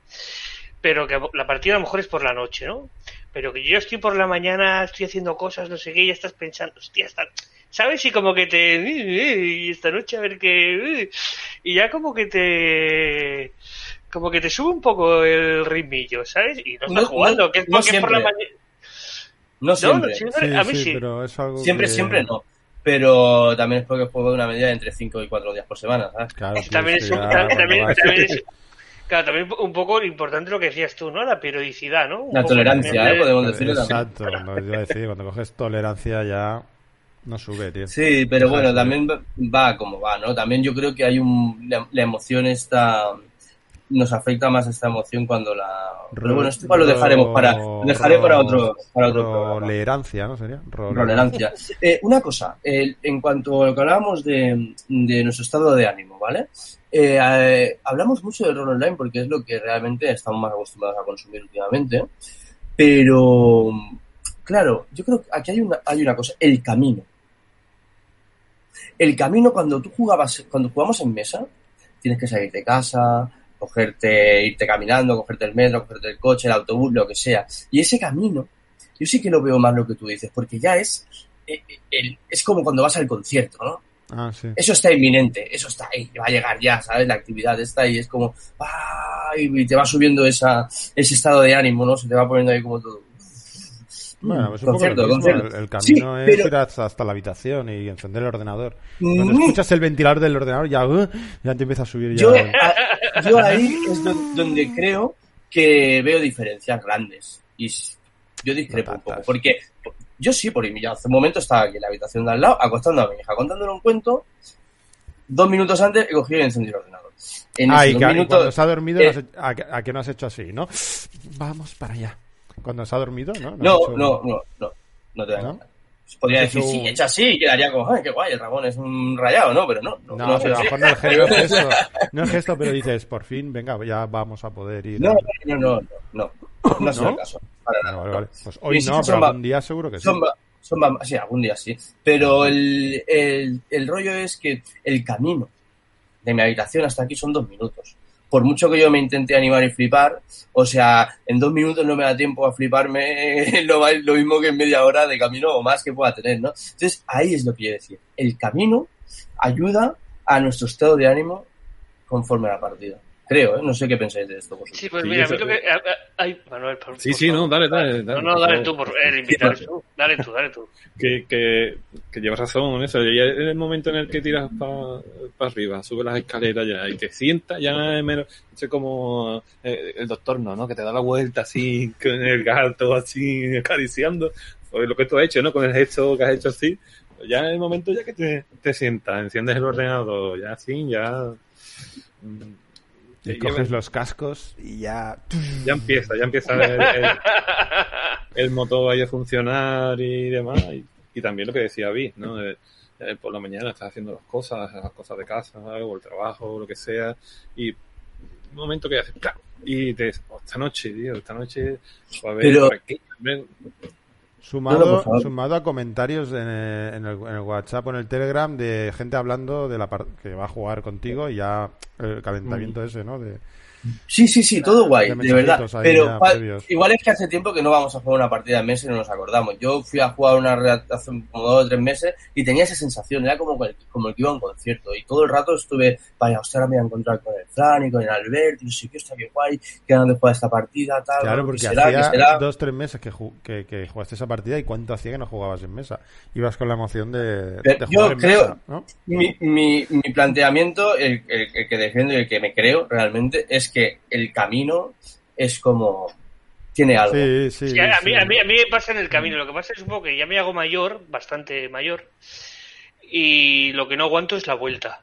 Pero que la partida a lo mejor es por la noche, ¿no? Pero que yo estoy por la mañana, estoy haciendo cosas, no sé qué, y ya estás pensando, hostia, está... ¿sabes? Y como que te... Y esta noche a ver qué... Y ya como que te... Como que te sube un poco el ritmillo, ¿sabes? Y no estás No- jugando, no- que es no porque por la mañana... No siempre. no, siempre, Sí, a mí sí, sí. pero es algo Siempre, que- siempre no. Pero también es porque juego de una media de entre 5 y 4 días por semana, ¿sabes? Claro, tío, también es un, también, también es- claro, también un poco importante lo que decías tú, ¿no? La periodicidad, ¿no? Un La tolerancia, ¿eh? de- Podemos decirlo también. Exacto, lo que iba a decir, cuando coges tolerancia ya no sube, tío. Sí, pero bueno, también va- va como va, ¿no? También yo creo que hay un... La, la emoción está... Nos afecta más esta emoción cuando la... Pero bueno, esto lo dejaremos para... Lo dejaré para otro, para otro programa. Tolerancia, ¿no sería? Role- Tolerancia. Eh, una cosa, en cuanto a lo que hablábamos de, de nuestro estado de ánimo, ¿vale? Eh, eh, hablamos mucho del rol online porque es lo que realmente estamos más acostumbrados a consumir últimamente, pero claro, yo creo que aquí hay una, hay una cosa, el camino. El camino cuando tú jugabas, cuando jugamos en mesa, tienes que salir de casa, cogerte, irte caminando, cogerte el metro, cogerte el coche, el autobús, lo que sea. Y ese camino, yo sí que lo veo más lo que tú dices, porque ya es, eh, eh, el- es como cuando vas al concierto, ¿no? Ah, sí. Eso está inminente, eso está ahí, va a llegar ya, ¿sabes? La actividad está ahí, es como, ¡ay! y te va subiendo esa, ese estado de ánimo, ¿no? Se te va poniendo ahí como todo. Bueno, Mm, es un poco lo mismo. El, Sí, camino es pero- ir hasta, la habitación y encender el ordenador. Cuando Mm, escuchas el ventilador del ordenador ya, uh, ya te empieza a subir ya. Yo, a- yo ahí es do- donde creo que veo diferencias grandes. Y yo discrepo un poco. Porque yo sí, por yo hace un momento estaba aquí en la habitación de al lado, acostando a mi hija, contándole un cuento. Dos minutos antes he cogido y encendido el ordenador. En Ah, esos y dos que- minutos, cuando se ha dormido, eh, no has hecho- a, que no has hecho así, ¿no? Vamos para allá. Cuando se ha dormido, ¿no? no, no, no, no, no te voy a ¿No? engañar. Podría decir, sí, hecho así, quedaría como, ay, qué guay, el Ramón es un rayado, ¿no? Pero no, no, No, a lo mejor no el gesto, no el gesto, pero dices, por fin, venga, ya vamos a poder ir. No, no, no, no, no, ¿No? el caso. Vale, vale. Pues hoy no, pero algún día seguro que sí. Son, sí, algún día sí. Pero el, el, el rollo es que el camino de mi habitación hasta aquí son dos minutos. Por mucho que yo me intente animar y flipar, o sea, en dos minutos no me da tiempo a fliparme lo, lo mismo que en media hora de camino o más que pueda tener, ¿no? Entonces, ahí es lo que quiero decir. El camino ayuda a nuestro estado de ánimo conforme a la partida. Creo, ¿eh? No sé qué pensáis de esto vosotros. Sí, pues Sí, mira, a mí lo que... Ay, Manuel, por, Sí, por sí, favor. no, dale, dale, dale, No, no, dale tú, por el invitar tú. Dale tú, dale tú. que, que, que llevas razón en eso. Ya en el momento en el que tiras para arriba, subes las escaleras ya y te sientas, ya es menos. Es como eh, el doctor, ¿no? ¿no? Que te da la vuelta así, con el gato así acariciando. Pues lo que tú has hecho, ¿no? Con el gesto que has hecho así. Ya en el momento ya que te, te sientas, enciendes el ordenador, ya así, ya. mm, Y ya- coges los cascos y ya. ya empieza, ya empieza el, el- el motor a funcionar y demás. Y, y también lo que decía Vi, ¿no? De- de por la mañana estás haciendo las cosas, las cosas de casa, o el trabajo, lo que sea, y un momento que haces, y te dices, "Oh, esta noche, tío, esta noche, a ver, Pero- aquí, Sumado, No, no, sumado a comentarios en el, en, el, en el WhatsApp o en el Telegram de gente hablando de la que va a jugar contigo y ya el Mm. calentamiento ese, ¿no? De, Sí, sí, sí, todo guay, de de verdad. Pero ya igual es que hace tiempo que no vamos a jugar una partida de meses y no nos acordamos. Yo fui a jugar una red hace como dos o tres meses y tenía esa sensación, era como, el- como el que iba a un concierto. Y todo el rato estuve, vaya, hostia, ahora me voy a encontrar con el Fran y con el Albert, y no sé qué, hostia, qué guay, que ganas de jugar esta partida, tal, Claro, ¿qué porque será, qué hacía será. dos tres meses que, que, que jugaste esa partida y cuánto hacía que no jugabas en mesa. Ibas con la emoción de, de yo jugar en creo- mesa, ¿no? Mi, mi, mi planteamiento, el, el- el que defiendo y el que me creo realmente, es que el camino es como tiene algo. Sí, sí. Sí, a, mí, sí. a, mí, a mí me pasa en el camino. Lo que pasa es un poco que ya me hago mayor, bastante mayor, y lo que no aguanto es la vuelta.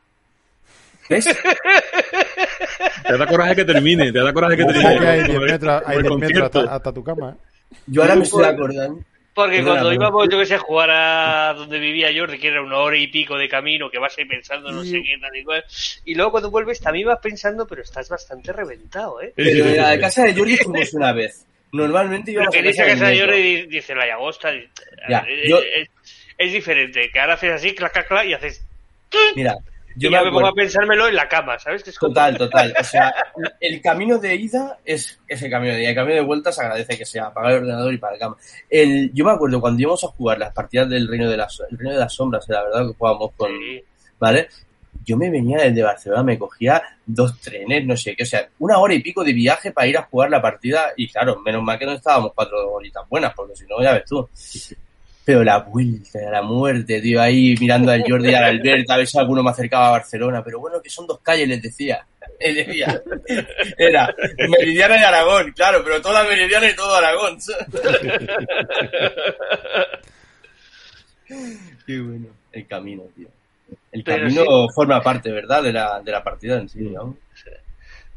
¿Ves? Te da coraje que termine, te da coraje que termine. hay Como 10 el- metros, como hay el 10 metros concierto. hasta, hasta tu cama. ¿eh? Yo ahora me estoy acordando. Porque cuando íbamos, yo que sé, a jugar a donde vivía Jordi, que era una hora y pico de camino, que vas ahí pensando no sé qué, tal y cual, y luego cuando vuelves también vas pensando, pero estás bastante reventado, ¿eh? Pero en la casa de Jordi fuimos una vez. Normalmente Lo íbamos que a dice casa de. Jordi di- dice la llagosta, Ya, eh, yo- eh, es diferente, que ahora haces así, clac, clac, clac, y haces... Mira, yo y me ya me pongo a pensármelo en la cama, ¿sabes? Que es como- Total, total. O sea, el camino de ida es ese camino de ida. El camino de vuelta se agradece que sea apagar el ordenador y para la cama. El, yo me acuerdo cuando íbamos a jugar las partidas del Reino de las, el Reino de las Sombras, la verdad, que jugábamos con. Sí. ¿Vale? Yo me venía desde Barcelona, me cogía dos trenes, no sé qué, o sea, una hora y pico de viaje para ir a jugar la partida. Y claro, menos mal que no estábamos cuatro horitas buenas, porque si no, ya ves tú. Pero la vuelta a la muerte, tío, ahí mirando al Jordi y al Albert, a ver si alguno me acercaba a Barcelona. Pero bueno, que son dos calles, les decía. Les decía. Era Meridiana y Aragón, claro, pero toda Meridiana y todo Aragón. Qué bueno. El camino, tío. El Pero camino forma parte, ¿verdad? De la, de la partida en sí, ¿no?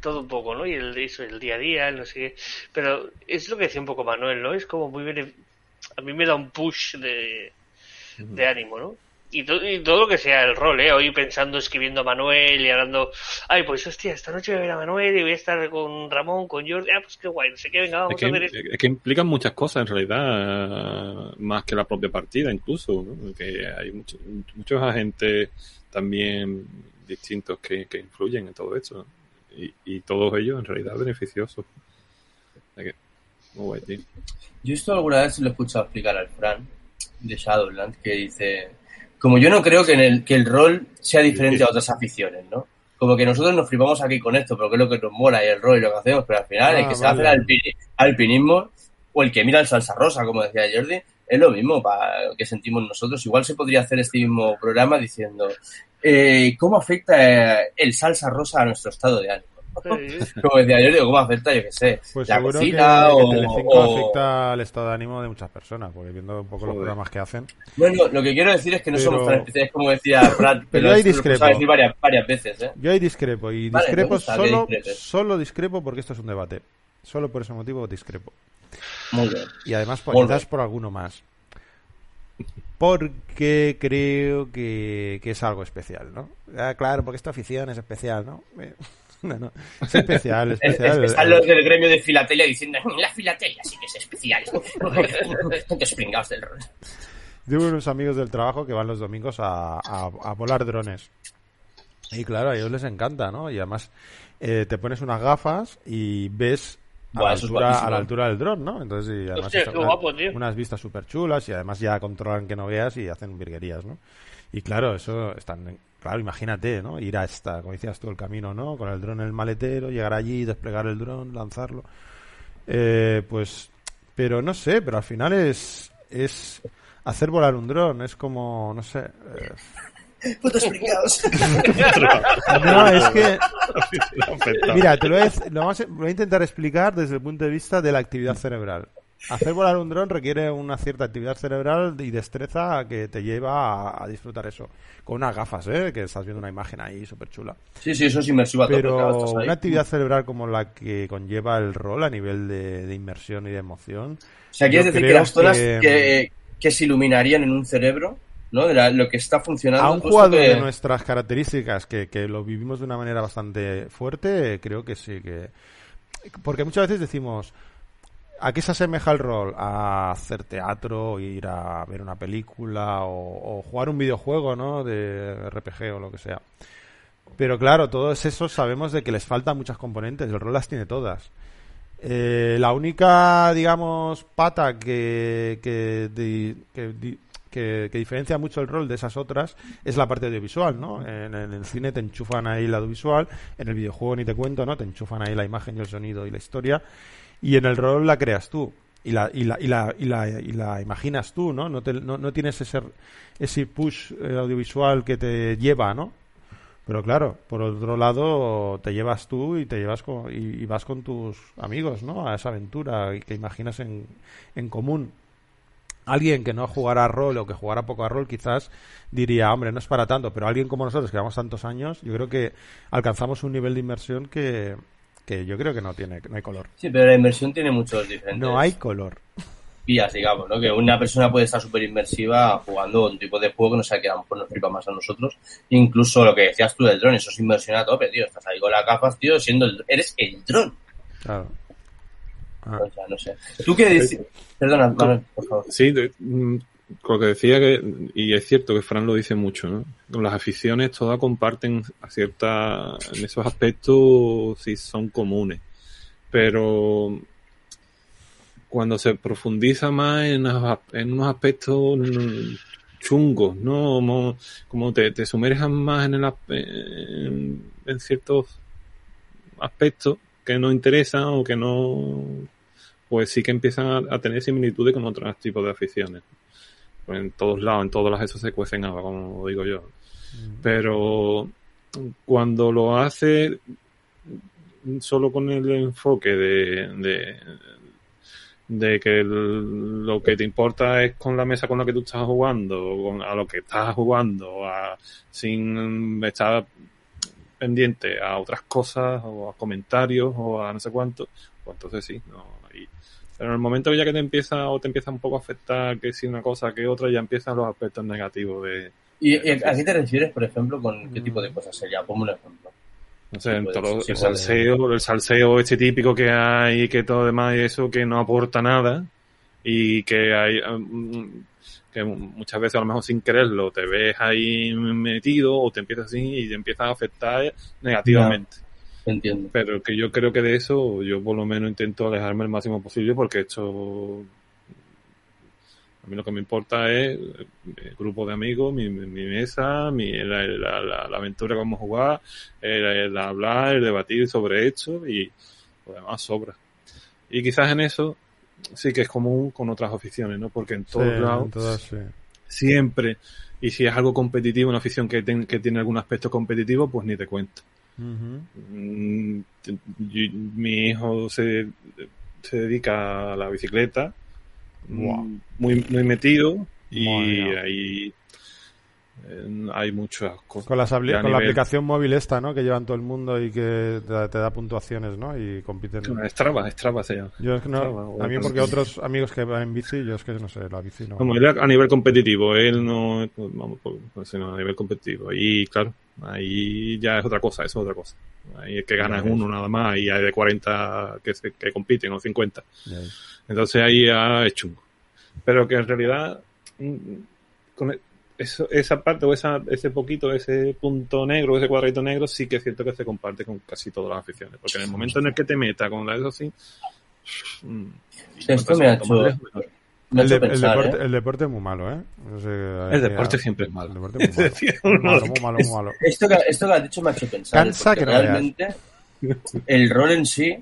todo un poco, ¿no? Y el, eso, el día a día, no sé qué. Pero es lo que decía un poco Manuel, ¿no? Es como muy... A mí me da un push de, de ánimo, ¿no? Y, to- y todo lo que sea el rol, ¿eh? Hoy pensando, escribiendo a Manuel y hablando... Ay, pues hostia, esta noche voy a ver a Manuel y voy a estar con Ramón, con Jordi. Ah, pues qué guay, no sé qué, venga, Es vamos que, a ver esto. es que implican muchas cosas en realidad, más que la propia partida incluso, ¿no? que hay mucho- muchos agentes también distintos que, que influyen en todo esto y, y todos ellos en realidad beneficiosos. O sea que, muy guay, tío. Yo esto alguna vez se lo he escuchado explicar al Fran de Shadowlands que dice, como yo no creo que, en el, que el rol sea diferente a otras aficiones, ¿no? Como que nosotros nos flipamos aquí con esto, porque es lo que nos mola y el rol y lo que hacemos, pero al final el Ah, que se vale. hace el alpini- alpinismo o el que mira el salsa rosa, como decía Jordi, es lo mismo para lo que sentimos nosotros. Igual se podría hacer este mismo programa diciendo eh, cómo afecta eh, el salsa rosa a nuestro estado de ánimo. Sí, Como decía Jordi, cómo afecta, yo qué sé, Pues la seguro que, cocina que o, Telecinco o- afecta al estado de ánimo de muchas personas, porque viendo un poco los Joder. programas que hacen. Bueno, lo que quiero decir es que no Pero- somos tan especiales como decía Brad, Pero pero ahí lo discrepo. hemos decir varias, varias veces, ¿eh? Yo ahí discrepo, y Vale, discrepo que solo, solo discrepo porque esto es un debate. Solo por ese motivo discrepo. Muy bien. Y además, por, Muy quizás bien. por alguno más. Porque creo que, que es algo especial, ¿no? Ah, claro, porque esta afición es especial, ¿no? No, no. Es especial, es Es- especial. es- están los del gremio de filatelia diciendo la filatelia sí que es especial. Tantos pringados del rol. Tengo unos amigos del trabajo que van los domingos a, a- a volar drones. Y claro, a ellos les encanta, ¿no? Y además eh, te pones unas gafas y ves a, Buah, la, altura, a la altura del dron, ¿no? Entonces, y además Hostia, una- guapo, unas vistas súper chulas y además ya controlan que no veas y hacen virguerías, ¿no? Y claro, eso están... Claro, imagínate, ¿no? Ir a esta, como decías tú, el camino, ¿no? Con el dron en el maletero, llegar allí, desplegar el dron, lanzarlo. Eh, pues... Pero no sé, pero al final es... Es hacer volar un dron, es como, no sé... eh, Putos no, es que, mira, te lo voy, a, dec- lo vamos a- voy a intentar explicar desde el punto de vista de la actividad cerebral. Hacer volar un dron requiere una cierta actividad cerebral y destreza que te lleva a, a disfrutar eso. Con unas gafas, ¿eh? Que estás viendo una imagen ahí súper chula. Sí, sí, eso es inmersivo a claro, Pero estás ahí. una actividad cerebral como la que conlleva el rol a nivel de, de inmersión y de emoción. O sea, quieres decir que las zonas que- que, que se iluminarían en un cerebro, ¿no? De la- lo que está funcionando. A un todo jugador que- de nuestras características, que, que lo vivimos de una manera bastante fuerte, creo que sí, que... Porque muchas veces decimos, ¿a qué se asemeja el rol? A hacer teatro, ir a ver una película o, jugar un videojuego, ¿no? De RPG o lo que sea. Pero claro, todos esos sabemos de que les faltan muchas componentes, el rol las tiene todas. Eh, la única, digamos, pata que, que, que- diferencia mucho el rol de esas otras es la parte audiovisual, ¿no? En, el cine te enchufan ahí el audiovisual, en el videojuego ni te cuento, ¿no? Te enchufan ahí la imagen y el sonido y la historia, y en el rol la creas tú. Y la, y la, y la, y la, y imaginas tú, ¿no? No, te- no, no tienes ese, ese push eh, audiovisual que te lleva, ¿no? Pero claro, por otro lado, te llevas tú y te llevas con, y, vas con tus amigos, ¿no? A esa aventura y que imaginas en, en común. Alguien que no jugara a rol o que jugara poco a rol quizás diría, hombre, no es para tanto, pero alguien como nosotros que llevamos tantos años, yo creo que alcanzamos un nivel de inmersión que, que yo creo que no tiene, no hay color. Sí, pero la inmersión tiene muchos diferentes. No hay color vías, digamos, ¿no? Que una persona puede estar súper inmersiva jugando un tipo de juego que no sé qué a lo mejor nos flipa más a nosotros. Incluso lo que decías tú del dron, eso es inversión a tope, tío. Estás ahí con las gafas, tío, siendo el, eres el dron. Claro. Ah. O sea, no sé. ¿Tú qué dices? Perdona, por favor. Sí, mm, con lo que decía que, y es cierto que Fran lo dice mucho, ¿no? Con las aficiones todas comparten a cierta, en esos aspectos sí son comunes. Pero cuando se profundiza más en, en unos aspectos chungos, ¿no? Como, te, te, sumerjas más en, el, en, ciertos aspectos que no interesan o que no, pues sí que empiezan a, tener similitudes con otros tipos de aficiones. Pues en todos lados, en todas las eso se cuecen agua, como digo yo. Mm. Pero cuando lo hace solo con el enfoque de, de que lo que te importa es con la mesa con la que tú estás jugando, a lo que estás jugando, a, sin estar pendiente a otras cosas o a comentarios o a no sé cuánto, pues entonces sí, no, pero en el momento que ya que te empieza o te empieza un poco a afectar que si una cosa que otra, ya empiezan los aspectos negativos de... ¿Y, a qué te refieres, por ejemplo, con qué tipo de cosas sería? Ponme un ejemplo. No sé, el salseo, el salseo este típico que hay, que todo demás y eso que no aporta nada y que hay um, que muchas veces a lo mejor sin quererlo te ves ahí metido o te empiezas así y te empiezas a afectar negativamente. entiendo. Pero que yo creo que de eso yo por lo menos intento alejarme el máximo posible porque esto a mí lo que me importa es el grupo de amigos, mi, mesa, mi, la, la, la, aventura que vamos a jugar, el, hablar, el debatir sobre esto y lo demás sobra. Y quizás en eso sí que es común con otras aficiones, ¿no? Porque en todos lados siempre, y si es algo competitivo, una afición que, que tiene algún aspecto competitivo, pues ni te cuento. Mm, mi hijo se, se dedica a la bicicleta muy, muy metido y ahí hay muchas cosas. Con, con la aplicación móvil esta, ¿no? Que llevan todo el mundo y que te, da puntuaciones, ¿no? Y compiten. Strava, Strava se llama. Yo es que no, a mí porque otros amigos que van en bici, yo es que no sé, la bici no. Como a nivel competitivo, él no, vamos, pues, a nivel competitivo. Y claro, ahí ya es otra cosa, eso es otra cosa. Ahí es que ganas uno nada más y hay de 40 que, que compiten o 50. Entonces ahí ya es chungo. Pero que en realidad, mm, con e, esa parte o esa, ese poquito, ese punto negro, ese cuadrito negro, sí que es cierto que se comparte con casi todas las aficiones. Porque en el momento en el que te meta con eso así. Mm, Esto me ha hecho. El, deporte, ¿eh? el, deporte, es muy malo, ¿eh? el deporte siempre es malo. El deporte es muy malo. muy malo, muy malo, Esto que, esto que has dicho me ha hecho pensar. Cansa que realmente el rol en sí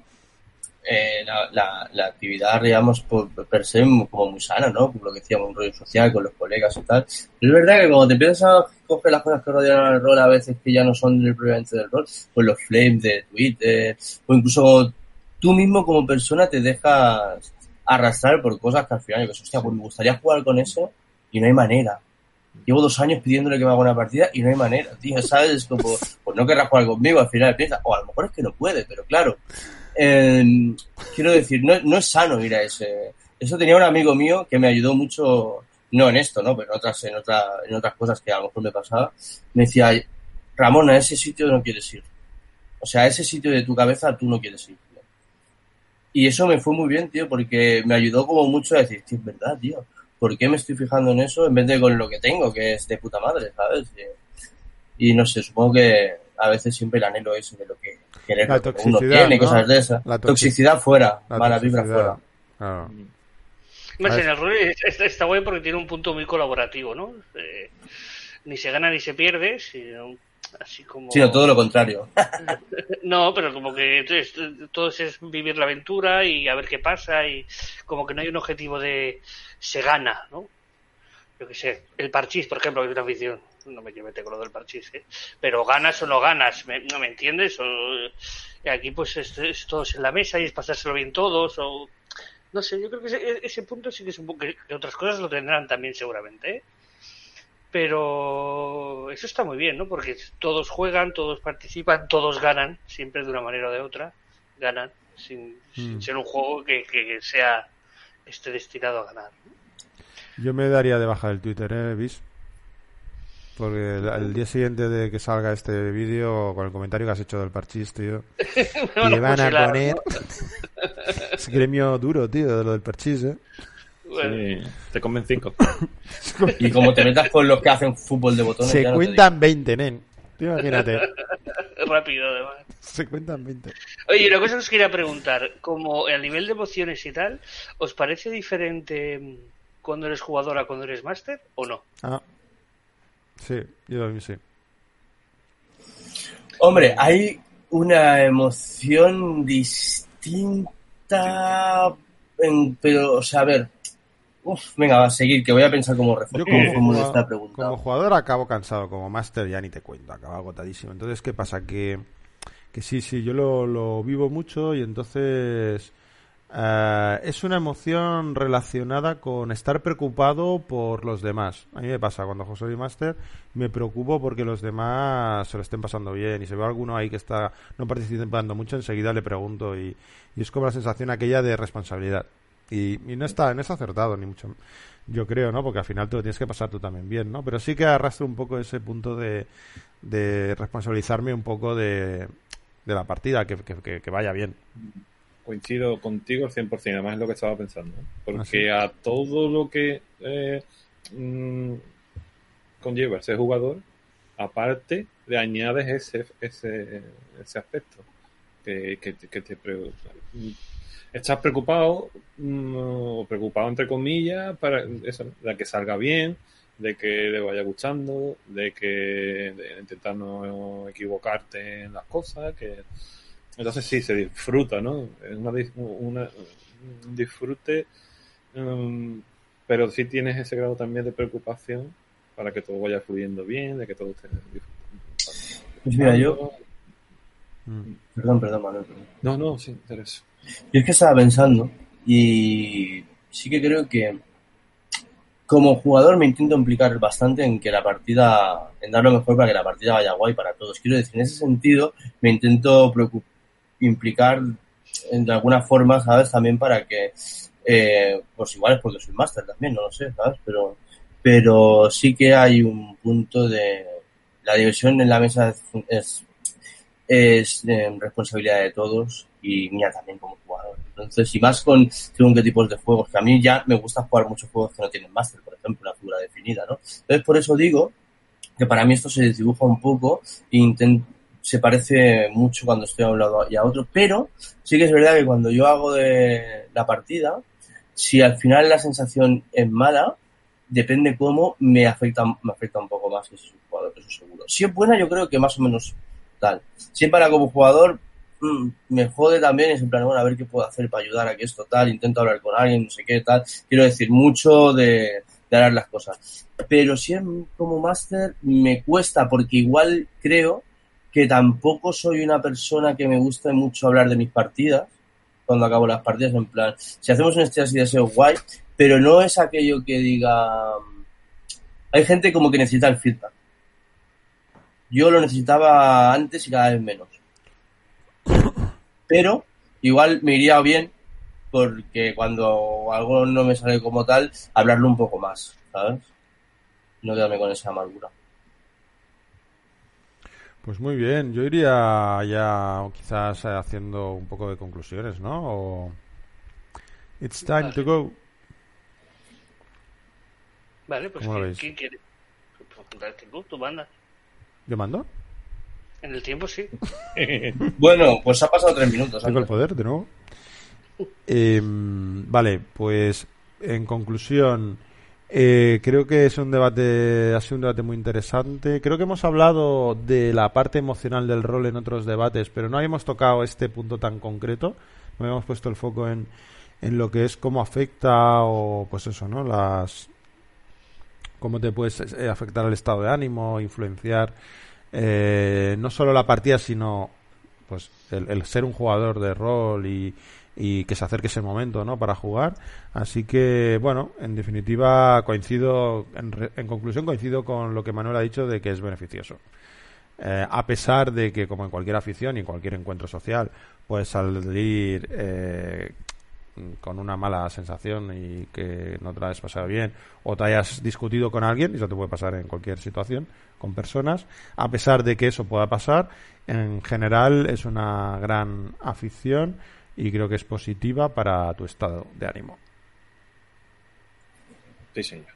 eh, la, la, actividad, digamos, por, per se como muy sana, ¿no? Como lo que decíamos, un rollo social con los colegas y tal. Pero es verdad que cuando te empiezas a coger las cosas que rodean el rol a veces que ya no son del propiamente del rol, pues los flames de Twitter, o incluso tú mismo como persona te dejas arrastrar por cosas que al final, yo que hostia, pues me gustaría jugar con eso y no hay manera. Llevo dos años pidiéndole que me haga una partida y no hay manera, tío, ¿sabes? Como, pues no querrás jugar conmigo, al final piensa, o a lo mejor es que no puede, pero claro, eh, quiero decir, no, no, es sano ir a ese. Eso tenía un amigo mío que me ayudó mucho, no en esto, ¿no? Pero en otras, en, otra, en otras cosas que a lo mejor me pasaba. Me decía, Ramón, a ese sitio no quieres ir. O sea, a ese sitio de tu cabeza tú no quieres ir. Y eso me fue muy bien, tío, porque me ayudó como mucho a decir, tío, es verdad, tío. ¿Por qué me estoy fijando en eso en vez de con lo que tengo, que es de puta madre, ¿sabes? Y, y no sé, supongo que a veces siempre el anhelo es de lo que la toxicidad, uno tiene, cosas de esas. La toxicidad fuera, la mala vibra fuera. Claro. Más en el rol está, guay porque tiene un punto muy colaborativo, ¿no? Eh, ni se gana ni se pierde, sino así como... Sino todo lo contrario. no, pero como que todo es vivir la aventura y a ver qué pasa y como que no hay un objetivo de se gana, ¿no? Yo qué sé, el parchís, por ejemplo, que es una afición no me mete con lo del parchís, ¿eh? pero ganas o no ganas, ¿no me entiendes? O, aquí pues es, es, todos en la mesa y es pasárselo bien todos, o no sé, yo creo que ese, punto sí que es un poco, que otras cosas lo tendrán también seguramente, ¿eh? pero eso está muy bien, ¿no? Porque todos juegan, todos participan, todos ganan, siempre de una manera o de otra, ganan, sin, mm. ser un juego que, que, sea esté destinado a ganar. Yo me daría de baja del Twitter, ¿eh. Porque el, día siguiente de que salga este vídeo, con el comentario que has hecho del parchís, tío, le van a poner... es gremio duro, tío, de lo del parchís, ¿eh? Sí, te comen cinco. y como te metas con los que hacen fútbol de botones... Se cuentan 20, nen. Imagínate. Rápido, además. Se cuentan 20. Oye, una cosa que os quería preguntar, como a nivel de emociones y tal, ¿os parece diferente cuando eres jugador a cuando eres máster o no? Ah, Sí, yo también sí. Hombre, hay una emoción distinta, pero, o sea, a ver, Uf, venga, va a seguir, que voy a pensar como refuerzo. como, esta pregunta. como jugador acabo cansado, como máster ya ni te cuento, acabo agotadísimo. Entonces, ¿qué pasa? Que, que sí, sí, yo lo, lo vivo mucho y entonces eh, es una emoción relacionada con estar preocupado por los demás. A mí me pasa cuando juego soy Master, me preocupo porque los demás se lo estén pasando bien y se ve alguno ahí que está no participando mucho, enseguida le pregunto y, es como la sensación aquella de responsabilidad. Y, no está no está acertado ni mucho yo creo no porque al final te lo tienes que pasar tú también bien no pero sí que arrastro un poco ese punto de, de responsabilizarme un poco de, de la partida que, que vaya bien coincido contigo al 100%, además es lo que estaba pensando. Porque a todo lo que eh, mm, conlleva ser jugador, aparte le añades ese, ese, ese aspecto. Que, que, te estás preocupado mm, o preocupado entre comillas para eso, de que salga bien de que le vaya gustando de que de intentar no equivocarte en las cosas que entonces sí, se disfruta, ¿no? Es una, una, un disfrute, um, pero sí tienes ese grado también de preocupación para que todo vaya fluyendo bien, de que todo esté Pues mira, yo... Mm. Perdón, perdón, Manuel. No, no, sí, interesa. Yo es que estaba pensando y sí que creo que como jugador me intento implicar bastante en que la partida, en dar lo mejor para que la partida vaya guay para todos. Quiero decir, en ese sentido me intento preocupar implicar de alguna forma, ¿sabes? También para que, eh, pues igual es porque soy máster también, no lo sé, ¿sabes? Pero, pero sí que hay un punto de la diversión en la mesa es, es, eh, responsabilidad de todos y mía también como jugador. Entonces, y más con según qué tipos de juegos, que a mí ya me gusta jugar muchos juegos que no tienen máster, por ejemplo, una figura definida, ¿no? Entonces, por eso digo que para mí esto se desdibuja un poco e intento se parece mucho cuando estoy a un lado y a otro, pero sí que es verdad que cuando yo hago de la partida, si al final la sensación es mala, depende cómo, me afecta, me afecta un poco más que si jugador, eso seguro. Si es buena, yo creo que más o menos tal. Si es para como jugador, mm, me jode también, es en plan, bueno, a ver qué puedo hacer para ayudar a que esto tal, intento hablar con alguien, no sé qué tal. Quiero decir, mucho de, de las cosas. Pero si es como máster, me cuesta, porque igual creo que tampoco soy una persona que me guste mucho hablar de mis partidas, cuando acabo las partidas, en plan, si hacemos un estrés y deseo guay, pero no es aquello que diga... Hay gente como que necesita el feedback. Yo lo necesitaba antes y cada vez menos. Pero igual me iría bien porque cuando algo no me sale como tal, hablarlo un poco más, ¿sabes? No quedarme con esa amargura. Pues muy bien, yo iría ya quizás haciendo un poco de conclusiones, ¿no? O... It's time to go. Vale, pues ¿quién, quiere? Tú, tú mandas. ¿Yo mando? En el tiempo sí. bueno, pues ha pasado tres minutos. Tengo el poder de nuevo. Em, vale, pues en conclusión, eh, creo que es un debate, ha sido un debate muy interesante. Creo que hemos hablado de la parte emocional del rol en otros debates, pero no habíamos tocado este punto tan concreto. No habíamos puesto el foco en, en lo que es cómo afecta o, pues eso, ¿no? Las, cómo te puedes eh, afectar el estado de ánimo, influenciar eh, no solo la partida, sino pues el, ser un jugador de rol y, y que se acerque ese momento ¿no? para jugar. Así que, bueno, en definitiva, coincido, en, en conclusión, coincido con lo que Manuel ha dicho de que es beneficioso. Eh, a pesar de que, como en cualquier afición y en cualquier encuentro social, puedes salir eh, con una mala sensación y que no te la hayas pasado bien o te hayas discutido con alguien, y eso te puede pasar en cualquier situación, con personas, a pesar de que eso pueda pasar, en general es una gran afición y creo que es positiva para tu estado de ánimo. Sí, señor.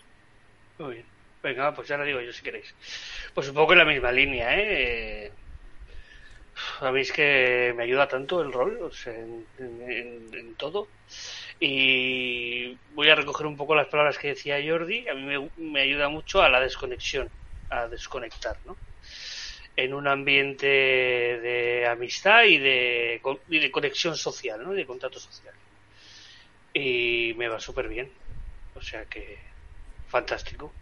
Muy bien. Venga, pues ya lo digo yo si queréis. Pues un poco en la misma línea, ¿eh? Sabéis que me ayuda tanto el rol, o sea, en, todo. Y voy a recoger un poco las palabras que decía Jordi. A mí me, me ayuda mucho a la desconexión, a desconectar, ¿no? En un ambiente de amistad y de, y de conexión social, ¿no? De contacto social. Y me va súper bien. O sea que, fantástico.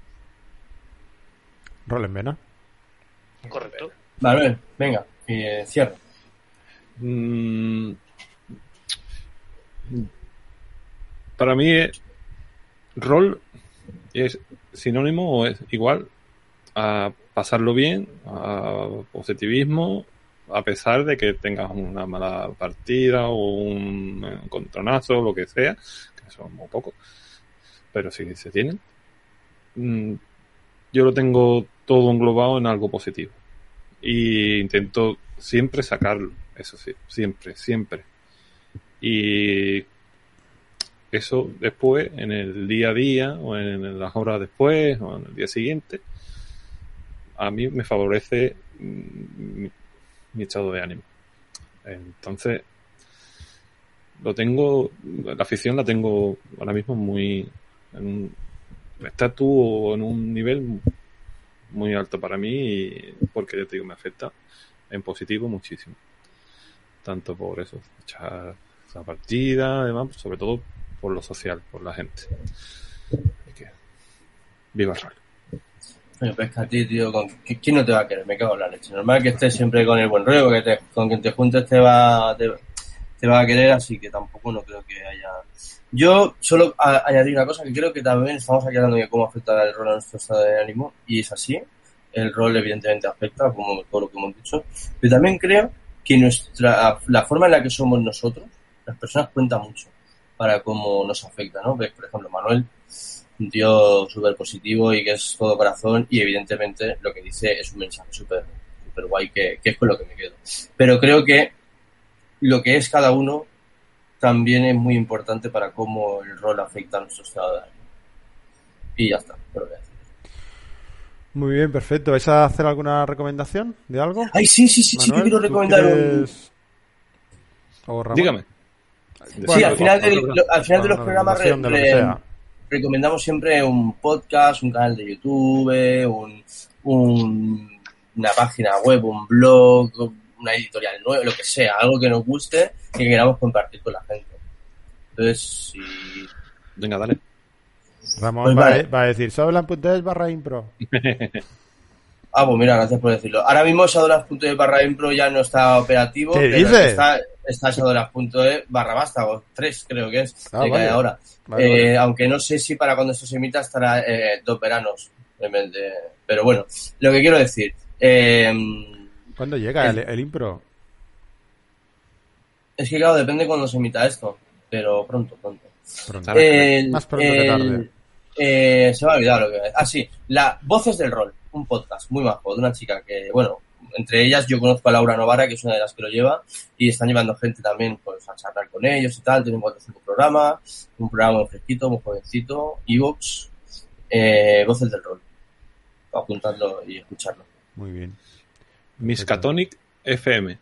Rol en vena. Correcto. Vale, venga, eh, cierra. Mm, para mí, eh, rol es sinónimo o es igual a pasarlo bien, a positivismo, a pesar de que tengas una mala partida o un encontronazo o lo que sea, que son muy pocos, pero si se tienen. Mm, yo lo tengo todo englobado en algo positivo. Y intento siempre sacarlo, eso sí, siempre, siempre. Y eso después, en el día a día, o en las horas después, o en el día siguiente, a mí me favorece mi, estado de ánimo. Entonces, lo tengo, la afición la tengo ahora mismo muy en un estatus o en un nivel muy alto para mí porque ya te digo, me afecta en positivo muchísimo. Tanto por eso, echar la partida, además, sobre todo por lo social, por la gente. viva el. Oye, pues a ti, tío, ¿con ¿quién no te va a querer? Me cago en la leche. Normal que estés siempre con el buen rollo, que te, con quien te juntes te va, te, te va a querer, así que tampoco no creo que haya yo solo añadir una cosa que creo que también estamos aquí hablando de cómo afecta el rol a nuestro estado de ánimo, y es así. El rol evidentemente afecta, como todo lo que hemos dicho, pero también creo que nuestra, la forma en la que somos nosotros, las personas cuenta mucho para cómo nos afecta, ¿no? Ves, por ejemplo, Manuel, un tío súper positivo y que es todo corazón y evidentemente lo que dice es un mensaje súper super guay que, que es con lo que me quedo. Pero creo que lo que es cada uno también es muy importante para cómo el rol afecta a nuestro estado de ánimo. Y ya está, lo voy a decir. Muy bien, perfecto. ¿Vais a hacer alguna recomendación de algo? Ay, sí, sí, sí, sí que quiero recomendar un... Dígame. sí, al final, al final de los programas recomendamos siempre un podcast, un canal de YouTube, un, un, una página web, un blog, una editorial nueva, lo que sea, algo que nos guste y que queramos compartir con la gente. Entonces, si... Venga, dale. Ramón pues va, a decir, es barra impro. ah, pues mira, gracias por decirlo. Ahora mismo Shadowlands.es barra impro ya no está operativo. ¿Qué dices? Está, está Shadowlands.es barra vástago, 3 creo que es, ah, ahora. eh, Aunque no sé si para cuando esto se emita estará eh, dos veranos. Pero bueno, lo que quiero decir... Eh, ¿Cuándo llega el, impro? Es que claro, depende cuando se emita esto, pero pronto, pronto. Más pronto que tarde. Se me ha olvidado lo que Ah, sí, la Voces del Rol, un podcast muy bajo de una chica que, bueno, entre ellas yo conozco a Laura Novara, que es una de las que lo lleva, y están llevando gente también pues, a charlar con ellos y tal. Tienen cuatro cinco programas, un programa muy fresquito, muy jovencito, Evox, eh, Voces del Rol. Apuntarlo y escucharlo. Muy bien. Miskatonic FM.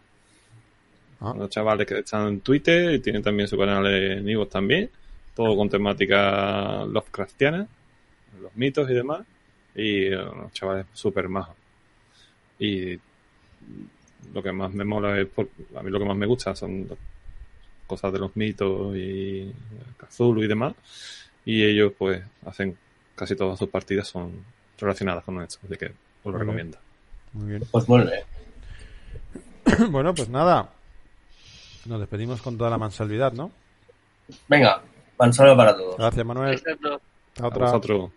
Ah. Los chavales que están en Twitter y tienen también su canal en Ivo también. Todo con temática Lovecraftiana, los mitos y demás. Y los chavales súper majos. Y lo que más me mola es, a mí lo que más me gusta son cosas de los mitos y Cthulhu y demás. Y ellos pues hacen casi todas sus partidas son relacionadas con esto, así que os lo Muy bien. recomiendo. Muy bien. Pues bien. bueno, pues nada. Nos despedimos con toda la mansalvidad, ¿no? Venga, mansalva para todos. Gracias, Manuel. Hasta A otra. vosotros.